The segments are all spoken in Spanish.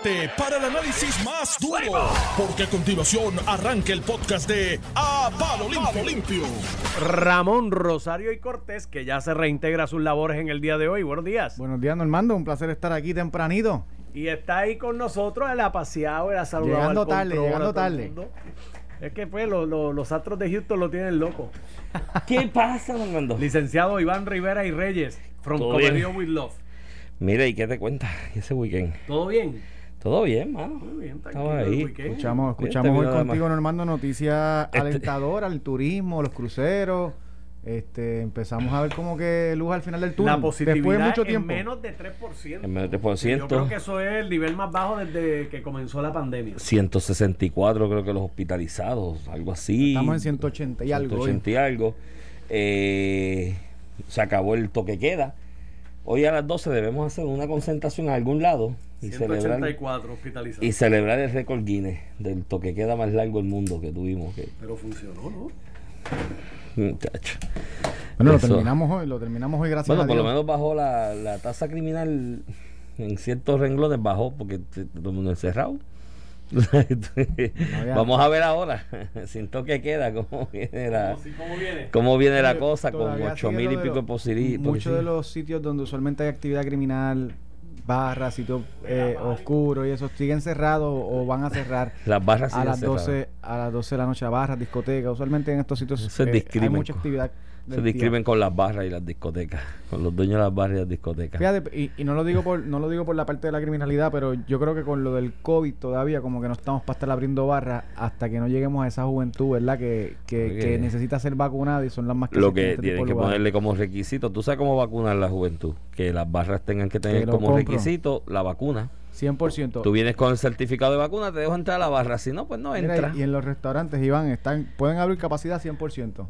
prepárate para el análisis más duro, porque a continuación arranca el podcast de A Palo Limpio. Limpio. Ramón Rosario y Cortés, que ya se reintegra a sus labores en el día de hoy. Buenos días. Buenos días, Normando. Un placer estar aquí tempranito. Y está ahí con nosotros, el apaciado, el saludado. Llegando tarde, control, llegando tarde. Es que pues lo- lo- los astros de Houston lo tienen loco. ¿Qué pasa, Fernando? Licenciado Iván Rivera y Reyes, from bien. with Love. Mira, ¿y qué te cuentas ese weekend? ¿Todo bien? ¿Todo bien, mano? Muy bien, Estaba ahí. Escuchamos, escuchamos hoy contigo. Normando, noticias Este- alentadoras, el turismo, los cruceros. Este, empezamos a ver como que luz al final del túnel. La positividad Después de mucho en tiempo. menos de 3%. En menos de Yo creo 3%. que eso es el nivel más bajo desde que comenzó la pandemia. 164 creo que los hospitalizados, algo así. Estamos en 180 y algo. hoy. 180 y algo. Eh, se acabó el toque queda. Hoy a las 12 debemos hacer una concentración a algún lado y celebrar, 184 hospitalizados. y celebrar el récord Guinness del toque queda más largo del mundo que tuvimos. Que, Pero funcionó, ¿no? muchacho. Bueno, lo terminamos hoy, lo terminamos hoy gracias Bueno, a por Dios. lo menos bajó la, la tasa criminal en ciertos renglones, bajó porque todo el mundo encerrado. había- Vamos a ver ahora, sin toque queda, cómo viene la, ¿Cómo, cómo viene? cómo viene la cosa con ocho mil y pico de posiri- Muchos de los sitios donde usualmente hay actividad criminal, barras, sitios eh, oscuros y eso, siguen cerrados o van a cerrar. Las barras a las cerradas. 12 a las 12 de la noche barras, discotecas, usualmente en estos sitios es eh, hay mucha actividad. Se discrimen con las barras y las discotecas, con los dueños de las barras y las discotecas. Fíjate, y, y no lo digo por no lo digo por la parte de la criminalidad, pero yo creo que con lo del COVID todavía como que no estamos para estar abriendo barras hasta que no lleguemos a esa juventud, ¿verdad? Que, que, que necesita ser vacunada y son las más Lo que este tipo tienen que ponerle como requisito, tú sabes cómo vacunar la juventud, que las barras tengan que tener Que lo como. Requisito la vacuna. 100%. Tú vienes con el certificado de vacuna, te dejo entrar a la barra, si no, pues no Mira, entra. y, y en los restaurantes, Iván, están pueden abrir capacidad 100%.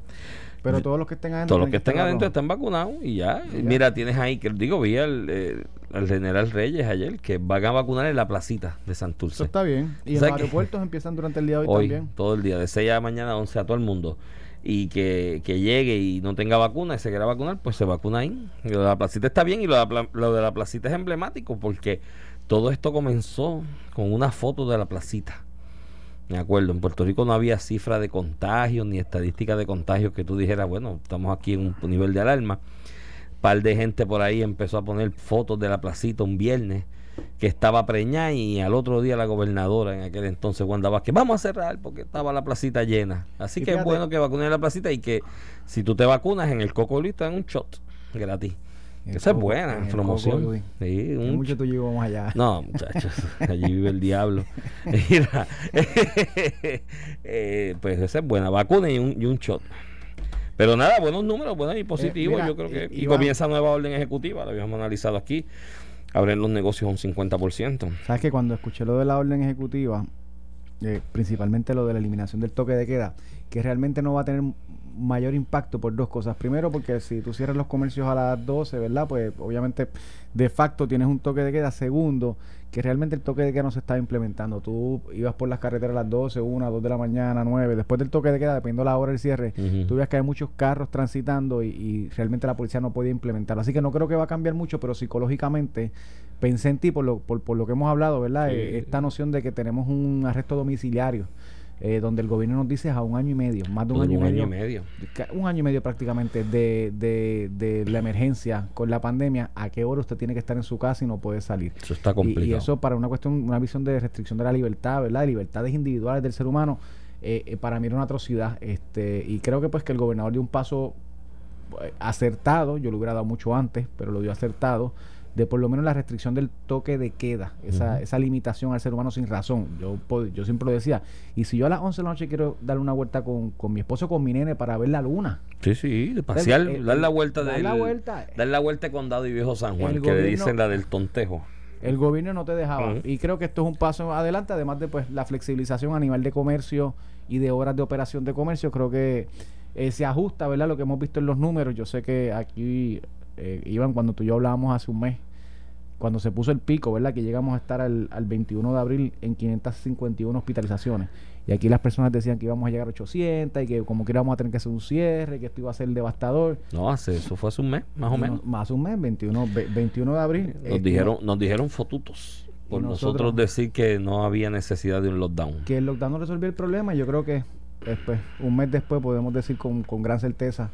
Pero todos los que estén adentro Todos los que estén adentro están vacunados y ya. Y ya. Mira, tienes ahí, que digo, vi al, eh, al general Reyes ayer que van a vacunar en la placita de Eso Santurce. está bien. Y en ¿Sabes los aeropuertos empiezan durante el día de hoy, Hoy, también. todo el día, de 6 de la mañana a 11 a todo el mundo. Y que, que llegue y no tenga vacuna y se quiera vacunar, pues se vacuna ahí. Y lo de la placita está bien y lo de la, placita es emblemático porque todo esto comenzó con una foto de la placita. Me acuerdo, en Puerto Rico no había cifra de contagios ni estadística de contagios que tú dijeras, bueno, estamos aquí en un nivel de alarma. par de gente por ahí empezó a poner fotos de la placita un viernes que estaba preñada y al otro día la gobernadora en aquel entonces Wanda Vázquez, vamos a cerrar porque estaba la placita llena. Así Y que es bueno que vacunen la placita y que si tú te vacunas en el Coco Luis te dan un shot gratis. En Esa es buena en promoción. Coco Luis. Sí, Que un mucho tú y yo vamos allá. no, muchachos, allí vive el diablo. Mira, eh, pues esa es buena, vacuna y un, y un shot. Pero nada, buenos números, buenos y positivos. mira, yo creo que. y- Y, comienza nueva orden ejecutiva, lo habíamos analizado aquí. Abren los negocios un 50%. Sabes que cuando escuché lo de la orden ejecutiva, eh, principalmente lo de la eliminación del toque de queda, que realmente no va a tener mayor impacto por dos cosas. Primero, porque si tú cierras los comercios a las 12, ¿verdad? Pues obviamente de facto tienes un toque de queda. Segundo, que realmente el toque de queda no se estaba implementando. Tú ibas por las carreteras a las 12, 1, 2 de la mañana, 9. Después del toque de queda, dependiendo la hora del cierre, tú veías que hay muchos carros transitando y, y realmente la policía no podía implementarlo. Así que no creo que va a cambiar mucho, pero psicológicamente pensé en ti por lo, por, por lo que hemos hablado, ¿verdad? Sí. Eh, Esta noción de que tenemos un arresto domiciliario, eh, donde el gobierno nos dice a un año y medio, más de un, año, un y año medio, y medio. un año y medio prácticamente de, de, de la emergencia con la pandemia, a qué hora usted tiene que estar en su casa y no puede salir. Eso está complicado. Y, eso para una cuestión, una visión de restricción de la libertad, ¿verdad? De libertades individuales del ser humano, eh, eh, para mí era una atrocidad. Este, y creo que pues que el gobernador dio un paso eh, acertado, yo lo hubiera dado mucho antes, pero lo dio acertado, de por lo menos la restricción del toque de queda, esa, esa limitación al ser humano sin razón. Yo, yo siempre lo decía, y si yo a las 11 de la noche quiero darle una vuelta con, con mi esposo con mi nene para ver la luna, Sí, sí, pasear, El- dar la vuelta dar la vuelta. dar la vuelta de Condado y Viejo San Juan, que le dicen la del tontejo. El gobierno no te dejaba. Y creo que esto es un paso adelante, además de pues la flexibilización a nivel de comercio y de horas de operación de comercio. Creo que eh, se ajusta, ¿verdad? Lo que hemos visto en los números. Yo sé que aquí, eh, Iván, cuando tú y yo hablábamos hace un mes, cuando se puso el pico, ¿verdad? Que llegamos a estar al, al 21 de abril en 551 hospitalizaciones. Y aquí las personas decían que íbamos a llegar a 800 y que como que íbamos a tener que hacer un cierre, que esto iba a ser devastador. No, hace, eso fue hace un mes, más o menos. no- más un mes, 21, ve- 21 de abril. Nos eh, dijeron, nos dijeron fotutos. por nosotros, nosotros- decir que no había necesidad de un lockdown. que el lockdown no resolvió el problema. Yo creo que después, un mes después podemos decir con, con gran certeza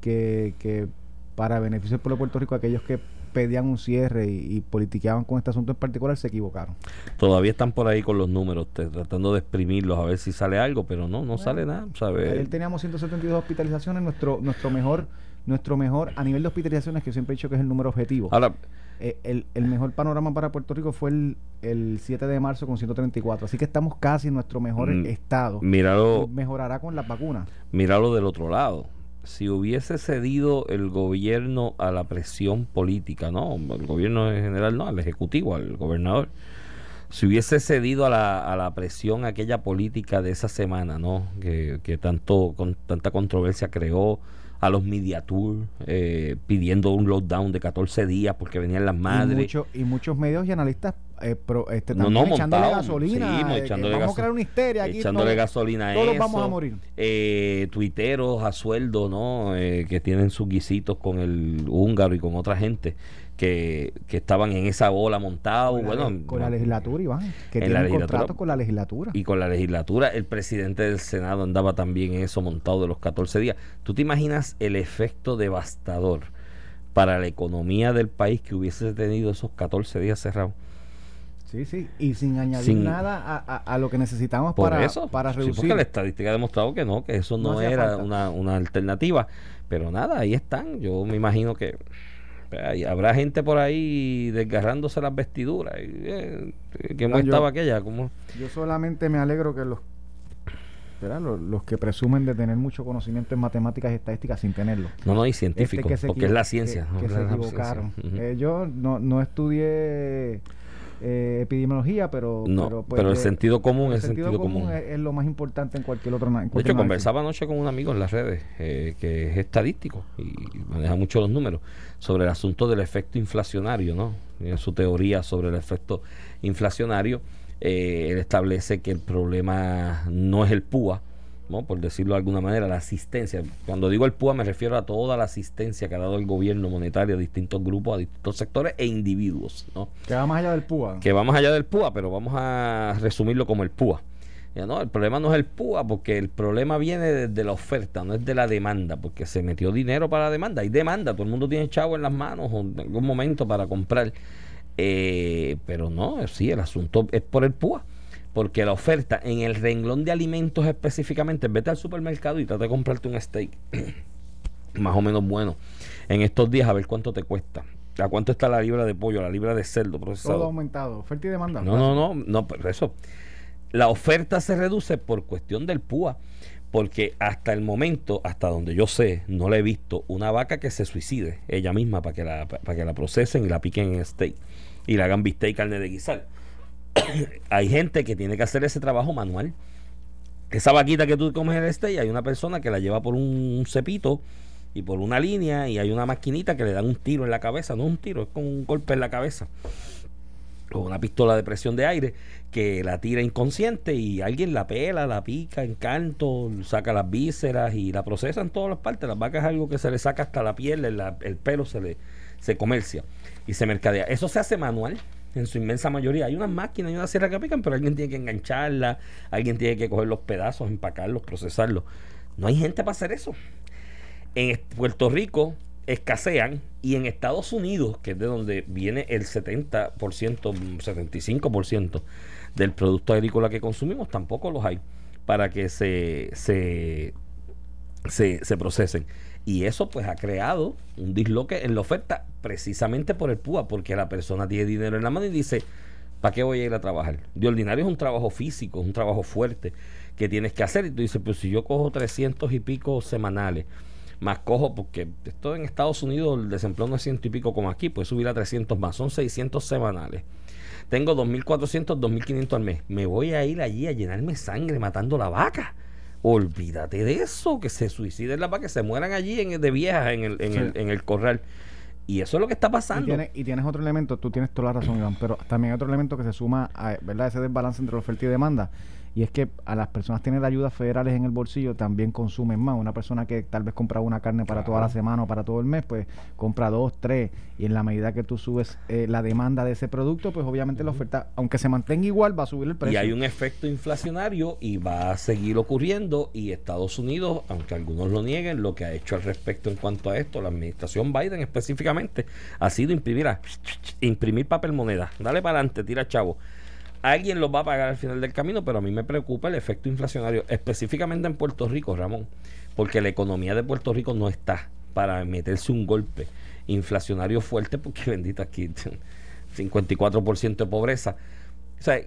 que, que para beneficio del pueblo de Puerto Rico, aquellos que pedían un cierre y, y politiqueaban con este asunto en particular se equivocaron. Todavía están por ahí con los números, te- tratando de exprimirlos a ver si sale algo, pero no, no sale nada, ¿sabes? Ayer teníamos 172 hospitalizaciones, nuestro nuestro mejor nuestro mejor a nivel de hospitalizaciones que yo siempre he dicho que es el número objetivo. Ahora, Eh, el, el mejor panorama para Puerto Rico fue el, el 7 de marzo con 134, así que estamos casi en nuestro mejor Mm, estado. míralo, mejorará con las vacunas. míralo del otro lado. Si hubiese cedido el gobierno a la presión política, no, el gobierno en general no, al ejecutivo, al gobernador, si hubiese cedido a la, a la presión aquella política de esa semana, ¿no? Que, que tanto con tanta controversia creó a los media tour eh, pidiendo un lockdown de 14 días porque venían las Y, madres. mucho- y muchos medios y analistas eh, pro- este, No, también no, echándole montado. gasolina. Sí, eh, que echándole vamos gaso- a crear una histeria aquí. echándole todos- gasolina a todos eso, vamos a morir. eh, tuiteros a sueldo, ¿no? Eh, que tienen sus guisitos con el húngaro y con otra gente que, que estaban en esa bola montados. Con, la, Bueno, con la legislatura, Iván. Que tienen contratos con la legislatura. y con la legislatura, el presidente del Senado andaba también en eso montado de los 14 días. ¿Tú te imaginas el efecto devastador para la economía del país que hubiese tenido esos 14 días cerrados? Sí, sí. Y sin añadir Sin- nada a, a- a lo que necesitamos Por para, eso, para sí, reducir. porque la estadística ha demostrado que no, que eso No no, era una, una alternativa. Pero nada, ahí están. Yo me imagino que ahí habrá gente por ahí desgarrándose las vestiduras. Y, eh, ¿Qué yo- estaba aquella? ¿Cómo? Yo solamente me alegro que los, los, los que presumen de tener mucho conocimiento en matemáticas y estadísticas sin tenerlo. No, no, y Este, científico, se porque es la ciencia. Que, ¿no? se ciencia. Eh, yo no, no estudié eh, epidemiología, pero, No, pero, pues, pero el de- sentido común el es sentido común. Es, es lo más importante en cualquier otro en De cualquier hecho, análisis. conversaba anoche con un amigo en las redes eh, que es estadístico y maneja mucho los números sobre el asunto del efecto inflacionario, ¿no? En su teoría sobre el efecto inflacionario, eh, él establece que el problema no es el PUA, ¿no? por decirlo de alguna manera, la asistencia. Cuando digo el PUA me refiero a toda la asistencia que ha dado el gobierno monetario a distintos grupos, a distintos sectores e individuos, ¿no? Que va más allá del PUA. que va más allá del PUA, pero vamos a resumirlo como el PUA. Ya, no, el problema no es el PUA, porque el problema viene desde la oferta, no es de la demanda, porque se metió dinero para la demanda. Hay demanda, todo el mundo tiene chavo en las manos o en algún momento para comprar. Eh, pero no, sí, el asunto es por el PUA. Porque la oferta en el renglón de alimentos específicamente, vete al supermercado y trata de comprarte un steak más o menos bueno en estos días a ver cuánto te cuesta. ¿A cuánto está la libra de pollo, la libra de cerdo procesado? Todo aumentado. Oferta y demanda. No, no, no, no, pero eso. La oferta se reduce por cuestión del PUA, porque hasta el momento, hasta donde yo sé, no le he visto una vaca que se suicide ella misma para que la, para que la procesen y la piquen en steak y la hagan bistec y carne de guisar. hay gente que tiene que hacer ese trabajo manual. Esa vaquita que tú comes en el steak, hay una persona que la lleva por un cepito y por una línea y hay una maquinita que le dan un tiro en la cabeza, no un tiro, es como un golpe en la cabeza o una pistola de presión de aire que la tira inconsciente y alguien la pela, la pica en canto, saca las vísceras y la procesa en todas las partes. Las vacas es algo que se le saca hasta la piel, el, el pelo se le se comercia y se mercadea. Eso se hace manual en su inmensa mayoría. Hay unas máquinas y una sierra que pican, pero alguien tiene que engancharla, alguien tiene que coger los pedazos, empacarlos, procesarlos. No hay gente para hacer eso. En Puerto Rico escasean y en Estados Unidos, que es de donde viene el 70%, 75% del producto agrícola que consumimos, tampoco los hay para que se, se, se, se procesen. Y eso pues ha creado un disloque en la oferta precisamente por el PUA, porque la persona tiene dinero en la mano y dice, ¿para qué voy a ir a trabajar? De ordinario es un trabajo físico, es un trabajo fuerte que tienes que hacer. Y tú dices, pues si yo cojo 300 y pico semanales, más cojo, porque esto en Estados Unidos el desempleo no es ciento y pico como aquí, puede subir a 300 más, son 600 semanales. Tengo 2.400, 2.500 al mes. Me voy a ir allí a llenarme sangre matando la vaca. Olvídate de eso, que se suiciden las vacas, que se mueran allí en, de viejas en el, en, Sí. el, en el corral. Y eso es lo que está Y pasando. tienes, y tienes otro elemento, tú tienes toda la razón, Iván, pero también hay otro elemento que se suma a ¿verdad? ese desbalance entre oferta y demanda. Y es que a las personas tener ayudas federales en el bolsillo también consumen más. Una persona que tal vez compra una carne para toda la semana o para todo el mes, pues compra dos, tres, y en la medida que tú subes eh, la demanda de ese producto, pues obviamente la oferta, aunque se mantenga igual, va a subir el precio. Y hay un efecto inflacionario y va a seguir ocurriendo y Estados Unidos, aunque algunos lo nieguen, lo que ha hecho al respecto en cuanto a esto, la administración Biden específicamente, ha sido imprimir, imprimir papel moneda. Dale para adelante, tira chavo. Alguien lo va a pagar al final del camino, pero a mí me preocupa el efecto inflacionario, específicamente en Puerto Rico, Ramón, porque la economía de Puerto Rico no está para meterse un golpe inflacionario fuerte, porque bendito aquí 54% de pobreza. O sea,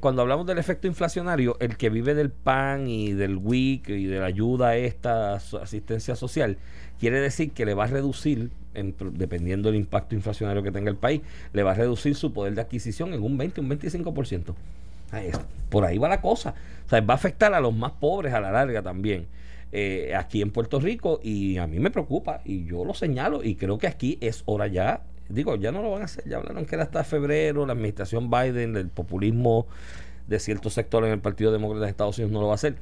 cuando hablamos del efecto inflacionario, el que vive del PAN y del WIC y de la ayuda a esta asistencia social, quiere decir que le va a reducir, dependiendo del impacto inflacionario que tenga el país, le va a reducir su poder de adquisición en un 20, un 25%. Por ahí va la cosa. O sea, va a afectar a los más pobres a la larga también. Eh, aquí en Puerto Rico y a mí me preocupa y yo lo señalo y creo que aquí es hora ya digo, ya no lo van a hacer, ya hablaron que era hasta febrero, la administración Biden, el populismo de ciertos sectores en el Partido Demócrata de Estados Unidos no lo va a hacer.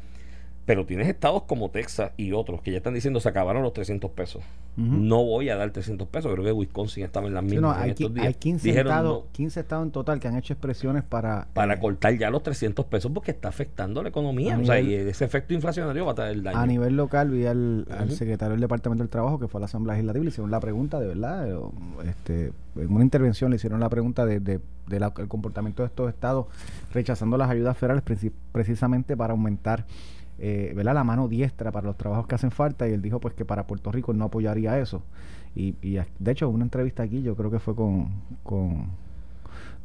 Pero tienes estados como Texas y otros que ya están diciendo se acabaron los 300 pesos. No voy a dar 300 pesos. Creo que Wisconsin estaba en las mismas. hay, estos días. hay 15, estados, 15 estados en total que han hecho expresiones para. Para eh, cortar ya los 300 pesos porque está afectando la economía. o sea, y ese efecto inflacionario va a traer daño. A nivel local, vi al, secretario del Departamento del Trabajo que fue a la Asamblea Legislativa le hicieron la pregunta de verdad. Eh, este, en una intervención le hicieron la pregunta de, de, comportamiento de estos estados rechazando las ayudas federales precisamente para aumentar eh, la mano diestra para los trabajos que hacen falta y él dijo pues que para Puerto Rico no apoyaría eso. Y, y de hecho, una entrevista aquí, yo creo que fue con, con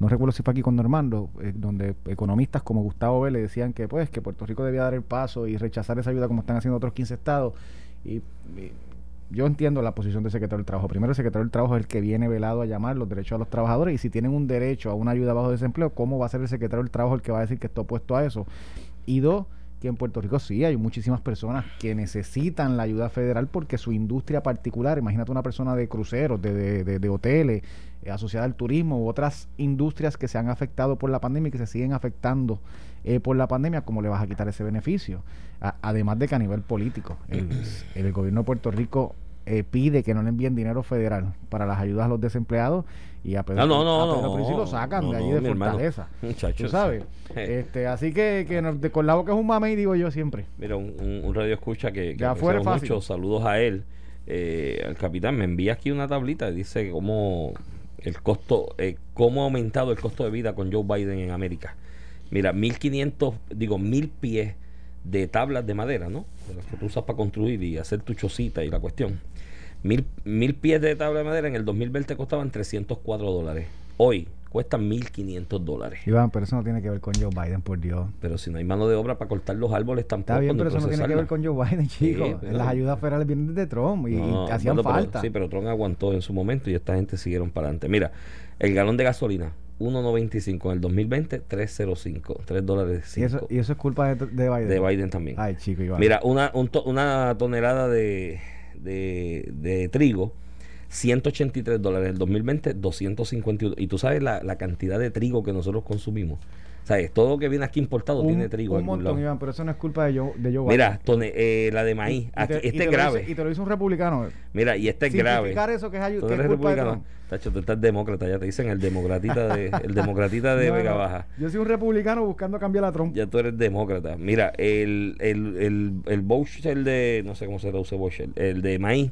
no recuerdo si fue aquí con Normando, eh, donde economistas como Gustavo Vélez decían que pues que Puerto Rico debía dar el paso y rechazar esa ayuda como están haciendo otros 15 estados. Y, yo entiendo la posición del secretario del Trabajo. Primero, el secretario del Trabajo es el que viene velado a llamar los derechos a los trabajadores y si tienen un derecho a una ayuda bajo desempleo, ¿cómo va a ser el secretario del Trabajo el que va a decir que está opuesto a eso? Y dos, que en Puerto Rico sí hay muchísimas personas que necesitan la ayuda federal porque su industria particular, imagínate una persona de cruceros, de, de, de, hoteles, eh, asociada al turismo u otras industrias que se han afectado por la pandemia y que se siguen afectando eh, por la pandemia, ¿cómo le vas a quitar ese beneficio? además de que a nivel político, el, el gobierno de Puerto Rico eh, pide que no le envíen dinero federal para las ayudas a los desempleados y a Pedro, no, no, no, no, lo sacan de allí de Fortaleza. Muchachos. ¿Tú sabes? este, así que, que con la boca es un mame y digo yo siempre. Mira, un, un, radio escucha que, que afuera mucho, saludos a él. Eh, al capitán me envía aquí una tablita dice cómo el costo, eh, cómo ha aumentado el costo de vida con Joe Biden en América. Mira, 1500, digo, mil pies de tablas de madera, ¿no? De las que tú usas para construir y hacer tu chocita y la cuestión. Mil, mil pies de tabla de madera en el 2020 costaban 304 dólares. Hoy cuestan 1.500 dólares. Iván, pero eso no tiene que ver con Joe Biden, por Dios. Pero si no hay mano de obra para cortar los árboles tampoco. Está bien, pero eso no tiene que ver con Joe Biden, chicos. Las ayudas federales vienen de Trump y, hacían falta. sí, pero Trump aguantó en su momento y esta gente siguieron para adelante. Mira, el galón de gasolina, 1.95 en el 2020, 3.05, 3 dólares. ¿Y eso, ¿Y eso es culpa de, Biden? De Biden también. Ay, chico, Iván. Mira, una, una tonelada de, de, de trigo 183 dólares en el 2020, 251. Y tú sabes la, la, cantidad de trigo que nosotros consumimos. ¿Sabes? Todo que viene aquí importado tiene trigo. Un montón, Iván, pero eso no es culpa de Joe, de Joe Mira, eh, la de maíz. este es grave. y te lo hizo un republicano. Mira, y este es grave. eso que es, que es republicano. Tacho, tú estás demócrata, ya te dicen el democratita de, el democratita de Vega Baja. Yo soy un republicano buscando cambiar la Trump. Ya tú eres demócrata. Mira, el, el, el, el el de, no sé cómo se traduce Bosch, el de maíz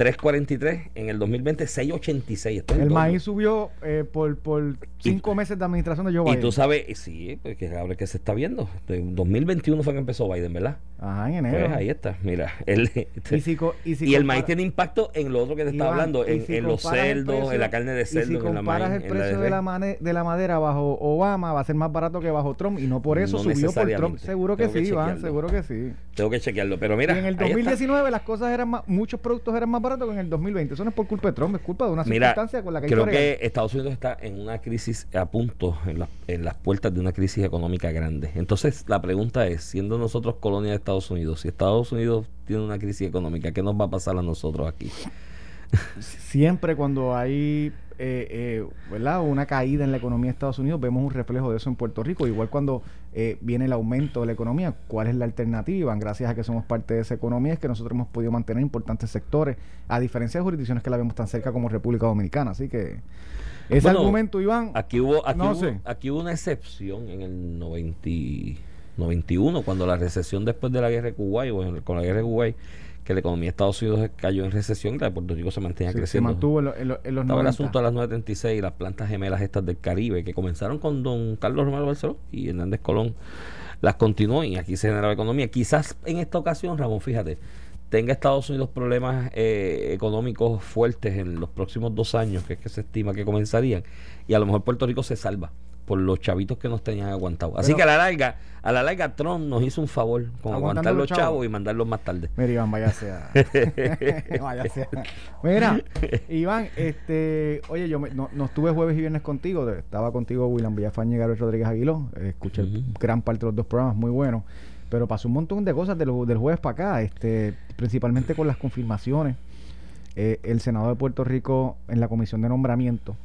3.43 en el 2020, 6.86. El, maíz subió eh, por, por cinco meses de administración de Joe Biden. Y tú sabes, sí, porque pues, ahora que se está viendo. En 2021 fue que empezó Biden, ¿verdad? Ajá, en enero. Pues ahí está, mira. El, y, el maíz tiene impacto en lo otro que te estaba hablando, en, los cerdos, en la carne de cerdo, y si comparas el precio de, la de, la madera bajo Obama, va a ser más barato que bajo Trump. Y no por eso subió por Trump. Seguro que, sí, Iván, seguro que sí. Tengo que chequearlo, pero mira. en el 2019 las cosas eran más, muchos productos eran más baratos que en el 2020. Eso no es por culpa de Trump, es culpa de una circunstancia con la que Creo que Estados Unidos está en una crisis a punto, en, en las puertas de una crisis económica grande. Entonces, la pregunta es: siendo nosotros colonia de Estados Unidos, si Estados Unidos tiene una crisis económica, ¿qué nos va a pasar a nosotros aquí? Siempre cuando hay eh, eh, ¿verdad? una caída en la economía de Estados Unidos, vemos un reflejo de eso en Puerto Rico. Igual cuando eh, viene el aumento de la economía, ¿cuál es la alternativa? Gracias a que somos parte de esa economía es que nosotros hemos podido mantener importantes sectores, a diferencia de jurisdicciones que la vemos tan cerca como República Dominicana. Así que ese Bueno, argumento, Iván, Aquí hubo, aquí, No hubo, sé. aquí hubo una excepción en el 90, 91, cuando la recesión después de la guerra de Kuwait, o con la guerra de Kuwait, que la economía de Estados Unidos cayó en recesión, la de Puerto Rico se mantenía se, se creciendo. mantuvo en, lo- en lo- en los Estaba el 90. asunto de las 936 y las plantas gemelas estas del Caribe, que comenzaron con don Carlos Romero Barceló y Hernández Colón. Las continuó y aquí se generaba economía. Quizás en esta ocasión, Ramón, fíjate, tenga Estados Unidos problemas eh, económicos fuertes en los próximos dos años, que es que se estima que comenzarían, y a lo mejor Puerto Rico se salva por los chavitos que nos tenían aguantados. Así que a la larga, a la larga Trump nos hizo un favor con aguantar los chavos. chavos y mandarlos más tarde. Mira, Iván, váyase a... váyase a- Mira, Iván, este, oye, yo me- no, no estuve jueves y viernes contigo, estaba contigo William Villafañe y Gabriel Rodríguez Aguiló, escuché gran parte de los dos programas, muy buenos, pero pasó un montón de cosas del, del jueves para acá, este, principalmente con las confirmaciones. Eh, el Senado de Puerto Rico en la comisión de nombramiento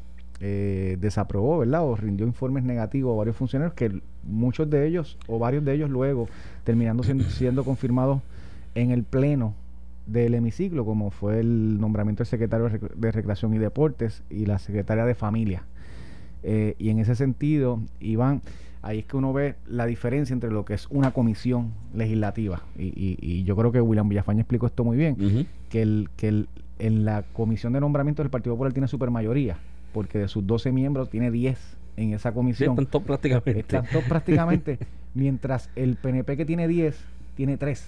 eh, desaprobó, ¿verdad? O rindió informes negativos a varios funcionarios que muchos de ellos o varios de ellos luego terminando siendo, siendo confirmados en el pleno del hemiciclo, como fue el nombramiento del secretario de Rec- de Recreación y Deportes y la secretaria de Familia. Eh, y en ese sentido, Iván, ahí es que uno ve la diferencia entre lo que es una comisión legislativa. Y, y- y yo creo que William Villafañe explicó esto muy bien que, el, que el- en la comisión de nombramiento del Partido Popular tiene supermayoría, porque de sus 12 miembros tiene 10 en esa Sí, comisión. están todos prácticamente. Están todos prácticamente, mientras el PNP que tiene 10 tiene 3.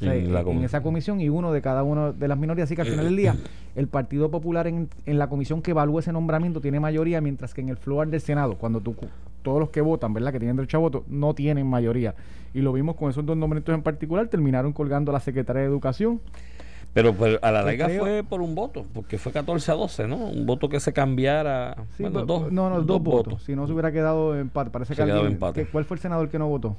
O sea, En esa comisión y uno de cada una de las minorías. Así que al final del día, el Partido Popular en, en la comisión que evalúa ese nombramiento tiene mayoría, mientras que en el floor del Senado, cuando tú, todos los que votan, ¿verdad? Que tienen derecho a voto, no tienen mayoría. Y lo vimos con esos dos nombramientos en particular, terminaron colgando a la secretaria de Educación. Pero pues, a la larga creo- fue por un voto, porque fue 14 a 12, ¿no? Un voto que se cambiara. Sí, bueno, pero- dos, no, no, dos, dos votos. Si no se hubiera quedado empate. Parece Se que alguien- empate. ¿Cuál fue el senador que no votó?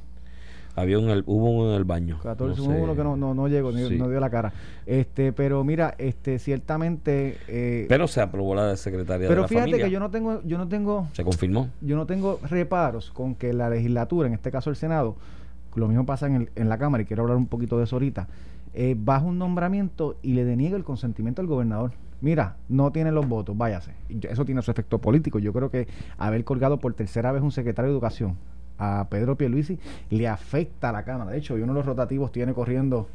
Había un, hubo uno en el baño. 14, no sé. uno que no, no, no llegó, Sí. no dio la cara. Este, pero mira, este, ciertamente. eh, Pero se aprobó la de secretaria de pero la fíjate familia. que yo no tengo, yo no tengo, Se confirmó. yo no tengo reparos con que la legislatura, en este caso el Senado, lo mismo pasa en, el- en la Cámara y quiero hablar un poquito de eso ahorita, eh, baja un nombramiento y le deniega el consentimiento al gobernador. Mira, no tiene los votos, váyase. Eso tiene su efecto político. Yo creo que haber colgado por tercera vez un secretario de Educación a Pedro Pierluisi le afecta a la Cámara. De hecho, uno de los rotativos tiene corriendo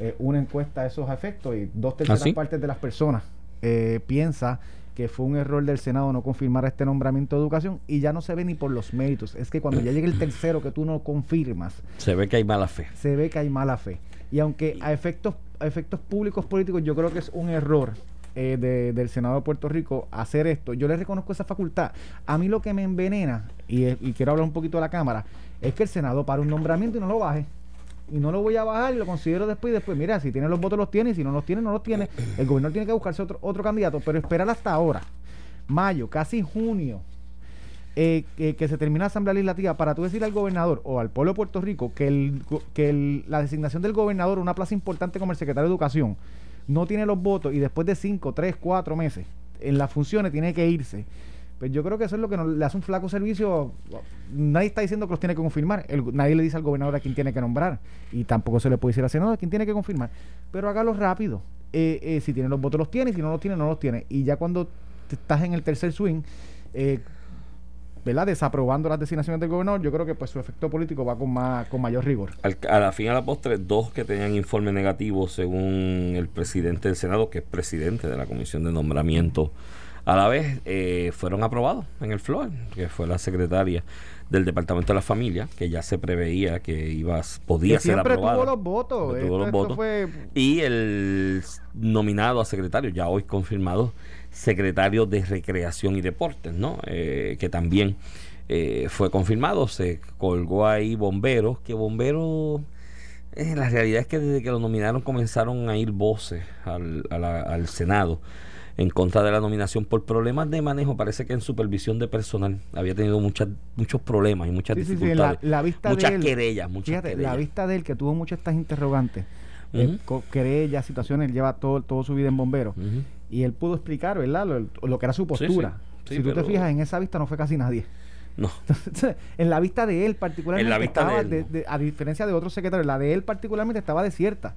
eh, una encuesta a esos efectos y dos terceras sí? partes de las personas eh, piensa que fue un error del Senado no confirmar este nombramiento de educación y ya no se ve ni por los méritos. Es que cuando ya llegue el tercero que tú no confirmas, Se ve que hay mala fe. se ve que hay mala fe. Y aunque a efectos, a efectos públicos políticos yo creo que es un error eh, de- del Senado de Puerto Rico hacer esto, yo le reconozco esa facultad. A mí lo que me envenena, y, quiero hablar un poquito de la Cámara, es que el Senado para un nombramiento y no lo baje. Y no lo voy a bajar y lo considero después y después, mira, si tiene los votos los tiene y si no los tiene no los tiene. El gobernador tiene que buscarse otro, otro candidato, pero esperar hasta ahora, mayo, casi junio, eh, que, que se termine la Asamblea Legislativa para tú decir al gobernador o al pueblo de Puerto Rico que, el, que la designación del gobernador, una plaza importante como el secretario de Educación, no tiene los votos y después de 5, 3, 4 meses en las funciones tiene que irse. Pues yo creo que eso es lo que le hace un flaco servicio. Nadie está diciendo que los tiene que confirmar. Nadie le dice al gobernador a quién tiene que nombrar. Y tampoco se le puede decir al senador a quién tiene que confirmar. Pero hágalo rápido. Eh, eh, si tiene los votos, los tiene. Si no los tiene, no los tiene. Y ya cuando estás en el tercer swing, eh, ¿verdad? Desaprobando las designaciones del gobernador, yo creo que pues su efecto político va con más con mayor rigor. Al- a la fin a la postre, dos que tenían informe negativo según el presidente del Senado, que es presidente de la Comisión de Nombramiento, a la vez eh, fueron aprobados en el FLOR, que fue la secretaria del Departamento de la Familia, que ya se preveía que iba, podía Que ser siempre aprobada. tuvo los votos. Siempre Esto, tuvo los esto votos. fue Y el nominado a secretario, ya hoy confirmado, secretario de Recreación y Deportes, ¿no? Eh, que también eh, fue confirmado. Se colgó ahí bomberos, que bomberos. eh, la realidad es que desde que lo nominaron comenzaron a ir voces al, a la- al Senado en contra de la nominación por problemas de manejo. Parece que en supervisión de personal había tenido muchas, muchos problemas y muchas Sí, sí, sí, dificultades. la, la vista muchas de él, querellas, muchas fíjate, querellas. la vista de él que tuvo muchas estas interrogantes co- querellas, situaciones, él lleva todo, todo su vida en bomberos. Y él pudo explicar, ¿verdad? Lo, lo que era su postura. sí. Sí, si tú te fijas, en esa vista no fue casi nadie. No. en la vista de él particularmente En la vista de estaba, él, de- de- a diferencia de otros secretarios, la de él particularmente estaba desierta.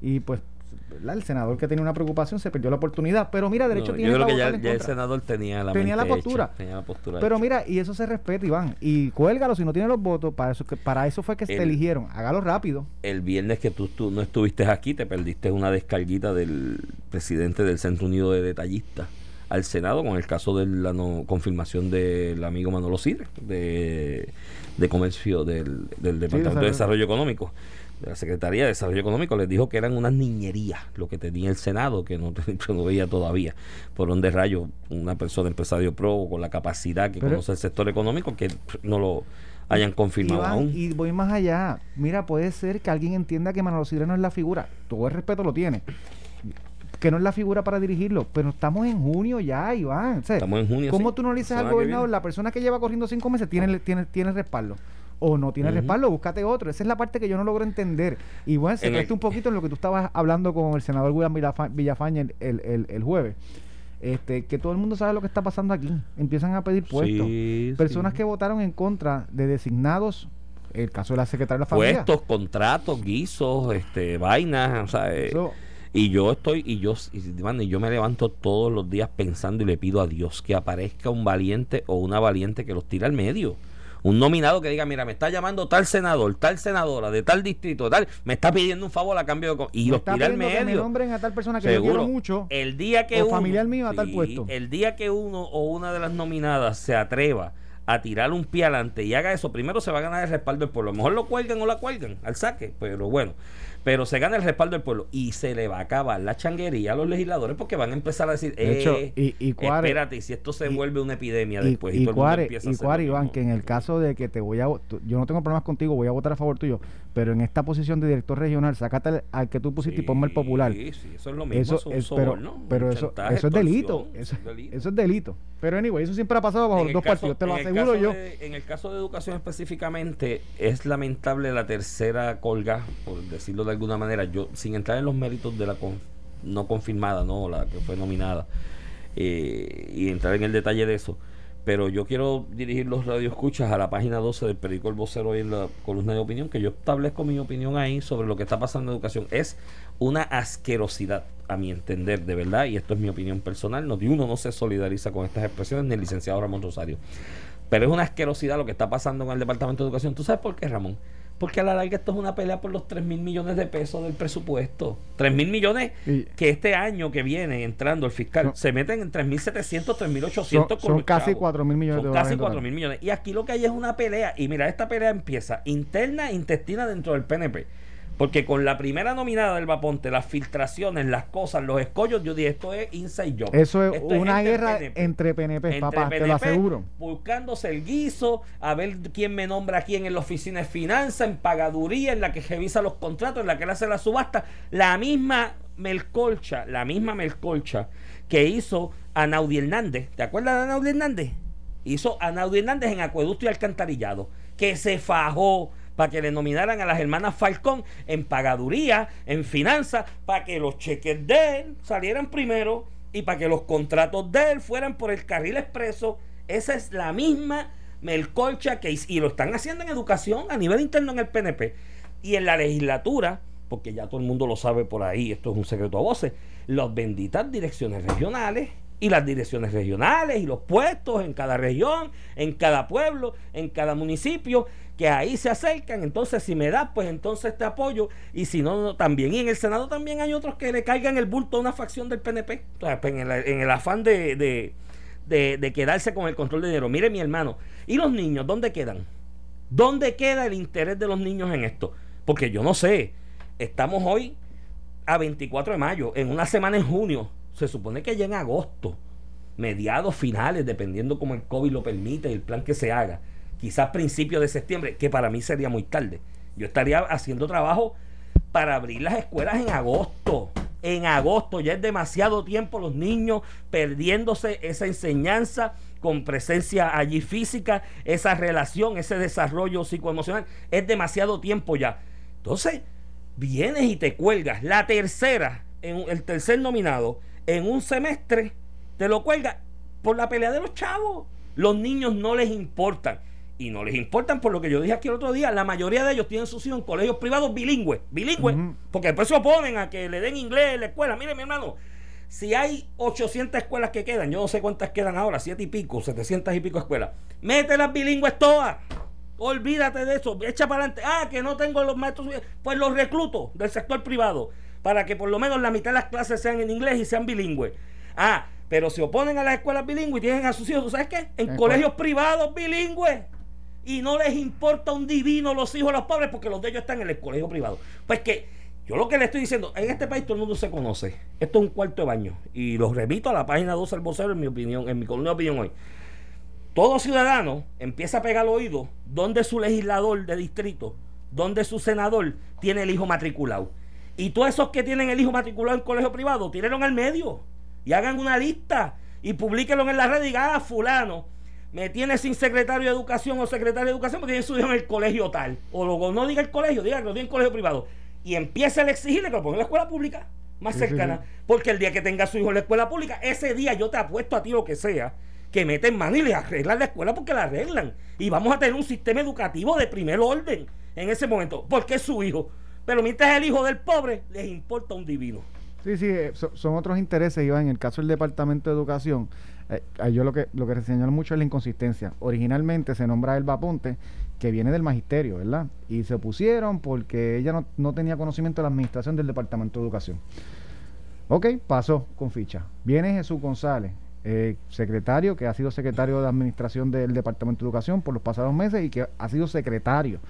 Y pues, ¿verdad? el senador que tenía una preocupación se perdió la oportunidad. Pero mira, derecho No, tiene yo creo que ya, el senador tenía la Tenía la hecha, postura. tenía la postura Pero hecha. mira, y eso se respeta, Iván. Y cuélgalo si no tiene los votos. Para eso, que, para eso fue que te El- eligieron. Hágalo rápido. el viernes que tú, tú no estuviste aquí, te perdiste una descarguita del presidente del Centro Unido de Detallistas al Senado con el caso de la no confirmación del amigo Manolo Sidre, de, de Comercio del, del Departamento de. Desarrollo Económico. De la Secretaría de Desarrollo Económico les dijo que eran unas niñerías lo que tenía el Senado, que no, no veía todavía. Por donde rayo, una persona empresario pro con la capacidad que Pero- conoce el sector económico que no lo hayan confirmado Iván, aún. y voy más allá. Mira, puede ser que alguien entienda que Manolo Sidre no es la figura. Todo el respeto lo tiene. Que no es la figura para dirigirlo. Pero estamos en junio ya, Iván. O sea, Estamos en junio. ¿Cómo sí. tú no le dices al gobernador, la persona que lleva corriendo cinco meses tiene, tiene, tiene respaldo? O no tiene respaldo, búscate otro. Esa es la parte que yo no logro entender. Y bueno, se presta un poquito en lo que tú estabas hablando con el senador William Villafa- Villafaña el, el, el- el jueves. Este, que todo el mundo sabe lo que está pasando aquí. Empiezan a pedir puestos. Sí, Personas sí. que votaron en contra de designados, el caso de la secretaria de la familia. puestos, contratos, guisos, este, vainas, o sea, eh, y yo estoy y yo y, man, y yo me levanto todos los días pensando y le pido a Dios que aparezca un valiente o una valiente que los tire al medio. Un nominado que diga, mira, me está llamando tal senador, tal senadora de tal distrito, tal, me está pidiendo un favor a cambio de co-", y Me los está que me nombren a tal persona que yo Seguro. quiero mucho. El día que o uno, familiar mío a tal sí, puesto. El día que uno o una de las nominadas se atreva a tirar un pie adelante y haga eso, primero se va a ganar el respaldo del pueblo. A lo mejor lo cuelgan o la cuelgan al saque, pero bueno. Pero se gana el respaldo del pueblo y se le va a acabar la changuería a los legisladores porque van a empezar a decir, De hecho, eh, y- y Cuare- espérate, y si esto se y- vuelve una epidemia después y, y todo el mundo Cuare, empieza a Cuare, Iván, que en el caso de que te voy a yo no tengo problemas contigo, voy a votar a favor tuyo, pero en esta posición de director regional, sácate al, que tú pusiste y ponme el popular. Sí, sí, eso es lo mismo, Eso es pero, soborno, pero un eso, es delito. Eso, es delito. eso es delito. Pero anyway, eso siempre ha pasado bajo En los dos caso- partidos, te lo aseguro yo. de- en el caso de educación específicamente, es lamentable la tercera colga, por decirlo de alguna manera, yo sin entrar en los méritos de la con- no confirmada, no la que fue nominada, eh, y entrar en el detalle de eso. Pero yo quiero dirigir los radioescuchas a la página 12 del periódico El Vocero y en la columna de opinión, que yo establezco mi opinión ahí sobre lo que está pasando en educación. Es una asquerosidad, a mi entender, de verdad, y esto es mi opinión personal. No, uno no se solidariza con estas expresiones, ni el licenciado Ramón Rosario. Pero es una asquerosidad lo que está pasando con el Departamento de Educación. ¿Tú sabes por qué, Ramón? Porque a la larga esto es una pelea por los 3 mil millones de pesos del presupuesto. 3 mil millones Y- que este año que viene entrando el fiscal Son- se meten en 3.700, 3.800 Son, con son los casi chavos. 4 mil millones Son de dólares. casi en total. 4 mil millones. Y aquí lo que hay es una pelea. Y mira, esta pelea empieza interna e intestina dentro del PNP. Porque con la primera nominada del Vaponte, las filtraciones, las cosas, los escollos, yo dije, esto es inside job. Eso es Esto una guerra PNP. entre PNP, Entre papá, te lo aseguro. Buscándose el guiso, a ver quién me nombra quién en la oficina de finanzas, en pagaduría, en la que revisa los contratos, en la que le hace la subasta. La misma Melcolcha, la misma Melcolcha que hizo a Naudi Hernández. ¿Te acuerdas de Naudi Hernández? Hizo a Naudi Hernández en acueducto y alcantarillado, que se fajó para que le nominaran a las hermanas Falcón en pagaduría, en finanzas, para que los cheques de él salieran primero y para que los contratos de él fueran por el carril expreso. Esa es la misma melcolcha que y lo están haciendo en educación a nivel interno en el PNP y en la legislatura, porque ya todo el mundo lo sabe por ahí, esto es un secreto a voces, las benditas direcciones regionales y las direcciones regionales y los puestos en cada región, en cada pueblo, en cada municipio, que ahí se acercan, entonces si me da, pues entonces te apoyo, y si no, también, y en el Senado también hay otros que le caigan el bulto a una facción del PNP, pues, en, el, en el afán de, de, de, de quedarse con el control de dinero. Mire mi hermano, ¿y los niños dónde quedan? ¿Dónde queda el interés de los niños en esto? Porque yo no sé, estamos hoy a 24 de mayo, en una semana en junio, se supone que ya en agosto, mediados finales, dependiendo como el COVID lo permite y el plan que se haga, quizás principios de septiembre, que para mí sería muy tarde. Yo estaría haciendo trabajo para abrir las escuelas en agosto. En agosto ya es demasiado tiempo los niños perdiéndose esa enseñanza con presencia allí física, esa relación, ese desarrollo psicoemocional. Es demasiado tiempo ya. Entonces, vienes y te cuelgas la tercera, en el tercer nominado, en un semestre, te lo cuelgas por la pelea de los chavos. Los niños no les importan. Y no les importan por lo que yo dije aquí el otro día. La mayoría de ellos tienen sus hijos en colegios privados bilingües. Bilingües. Porque después se oponen a que le den inglés en la escuela. Mire, mi hermano, si hay 800 escuelas que quedan, yo no sé cuántas quedan ahora, siete y pico, 700 y pico escuelas. Mete las bilingües todas. Olvídate de eso, echa para adelante. Ah, que no tengo los maestros, pues los recluto del sector privado para que por lo menos la mitad de las clases sean en inglés y sean bilingües. Ah, pero se oponen a las escuelas bilingües y tienen a sus hijos, ¿tú sabes qué? En colegios privados bilingües. Y no les importa un divino los hijos de los pobres porque los de ellos están en el colegio privado. Pues que yo lo que le estoy diciendo, en este país todo el mundo se conoce. Esto es un cuarto de baño. Y los remito a la página 12 del vocero en mi opinión, en mi columna de opinión hoy todo ciudadano empieza a pegar el oído donde su legislador de distrito, donde su senador tiene el hijo matriculado. Y todos esos que tienen el hijo matriculado en colegio privado, tírenlo al medio y hagan una lista y publíquenlo en la red y digan, ah, fulano, me tiene sin secretario de educación o secretario de educación porque tiene su hijo en el colegio tal. O luego no diga el colegio, diga que lo tiene en colegio privado. Y empieza a exigirle que lo ponga en la escuela pública más cercana. Porque el día que tenga su hijo en la escuela pública, ese día yo te apuesto a ti lo que sea que meten mano y le arreglan la escuela porque la arreglan. Y vamos a tener un sistema educativo de primer orden en ese momento, porque es su hijo. Pero mientras el hijo del pobre, les importa un divino. Sí, sí, eh, son, otros intereses, Iván. En el caso del Departamento de Educación, eh, yo lo que lo que señalo mucho es la inconsistencia. Originalmente se nombra el Ponte, que viene del magisterio, ¿verdad? Y se pusieron porque ella no, no tenía conocimiento de la administración del Departamento de Educación. Ok, pasó con ficha. Viene Jesús González, eh, secretario, que ha sido secretario de administración del Departamento de Educación por los pasados meses y que ha sido secretario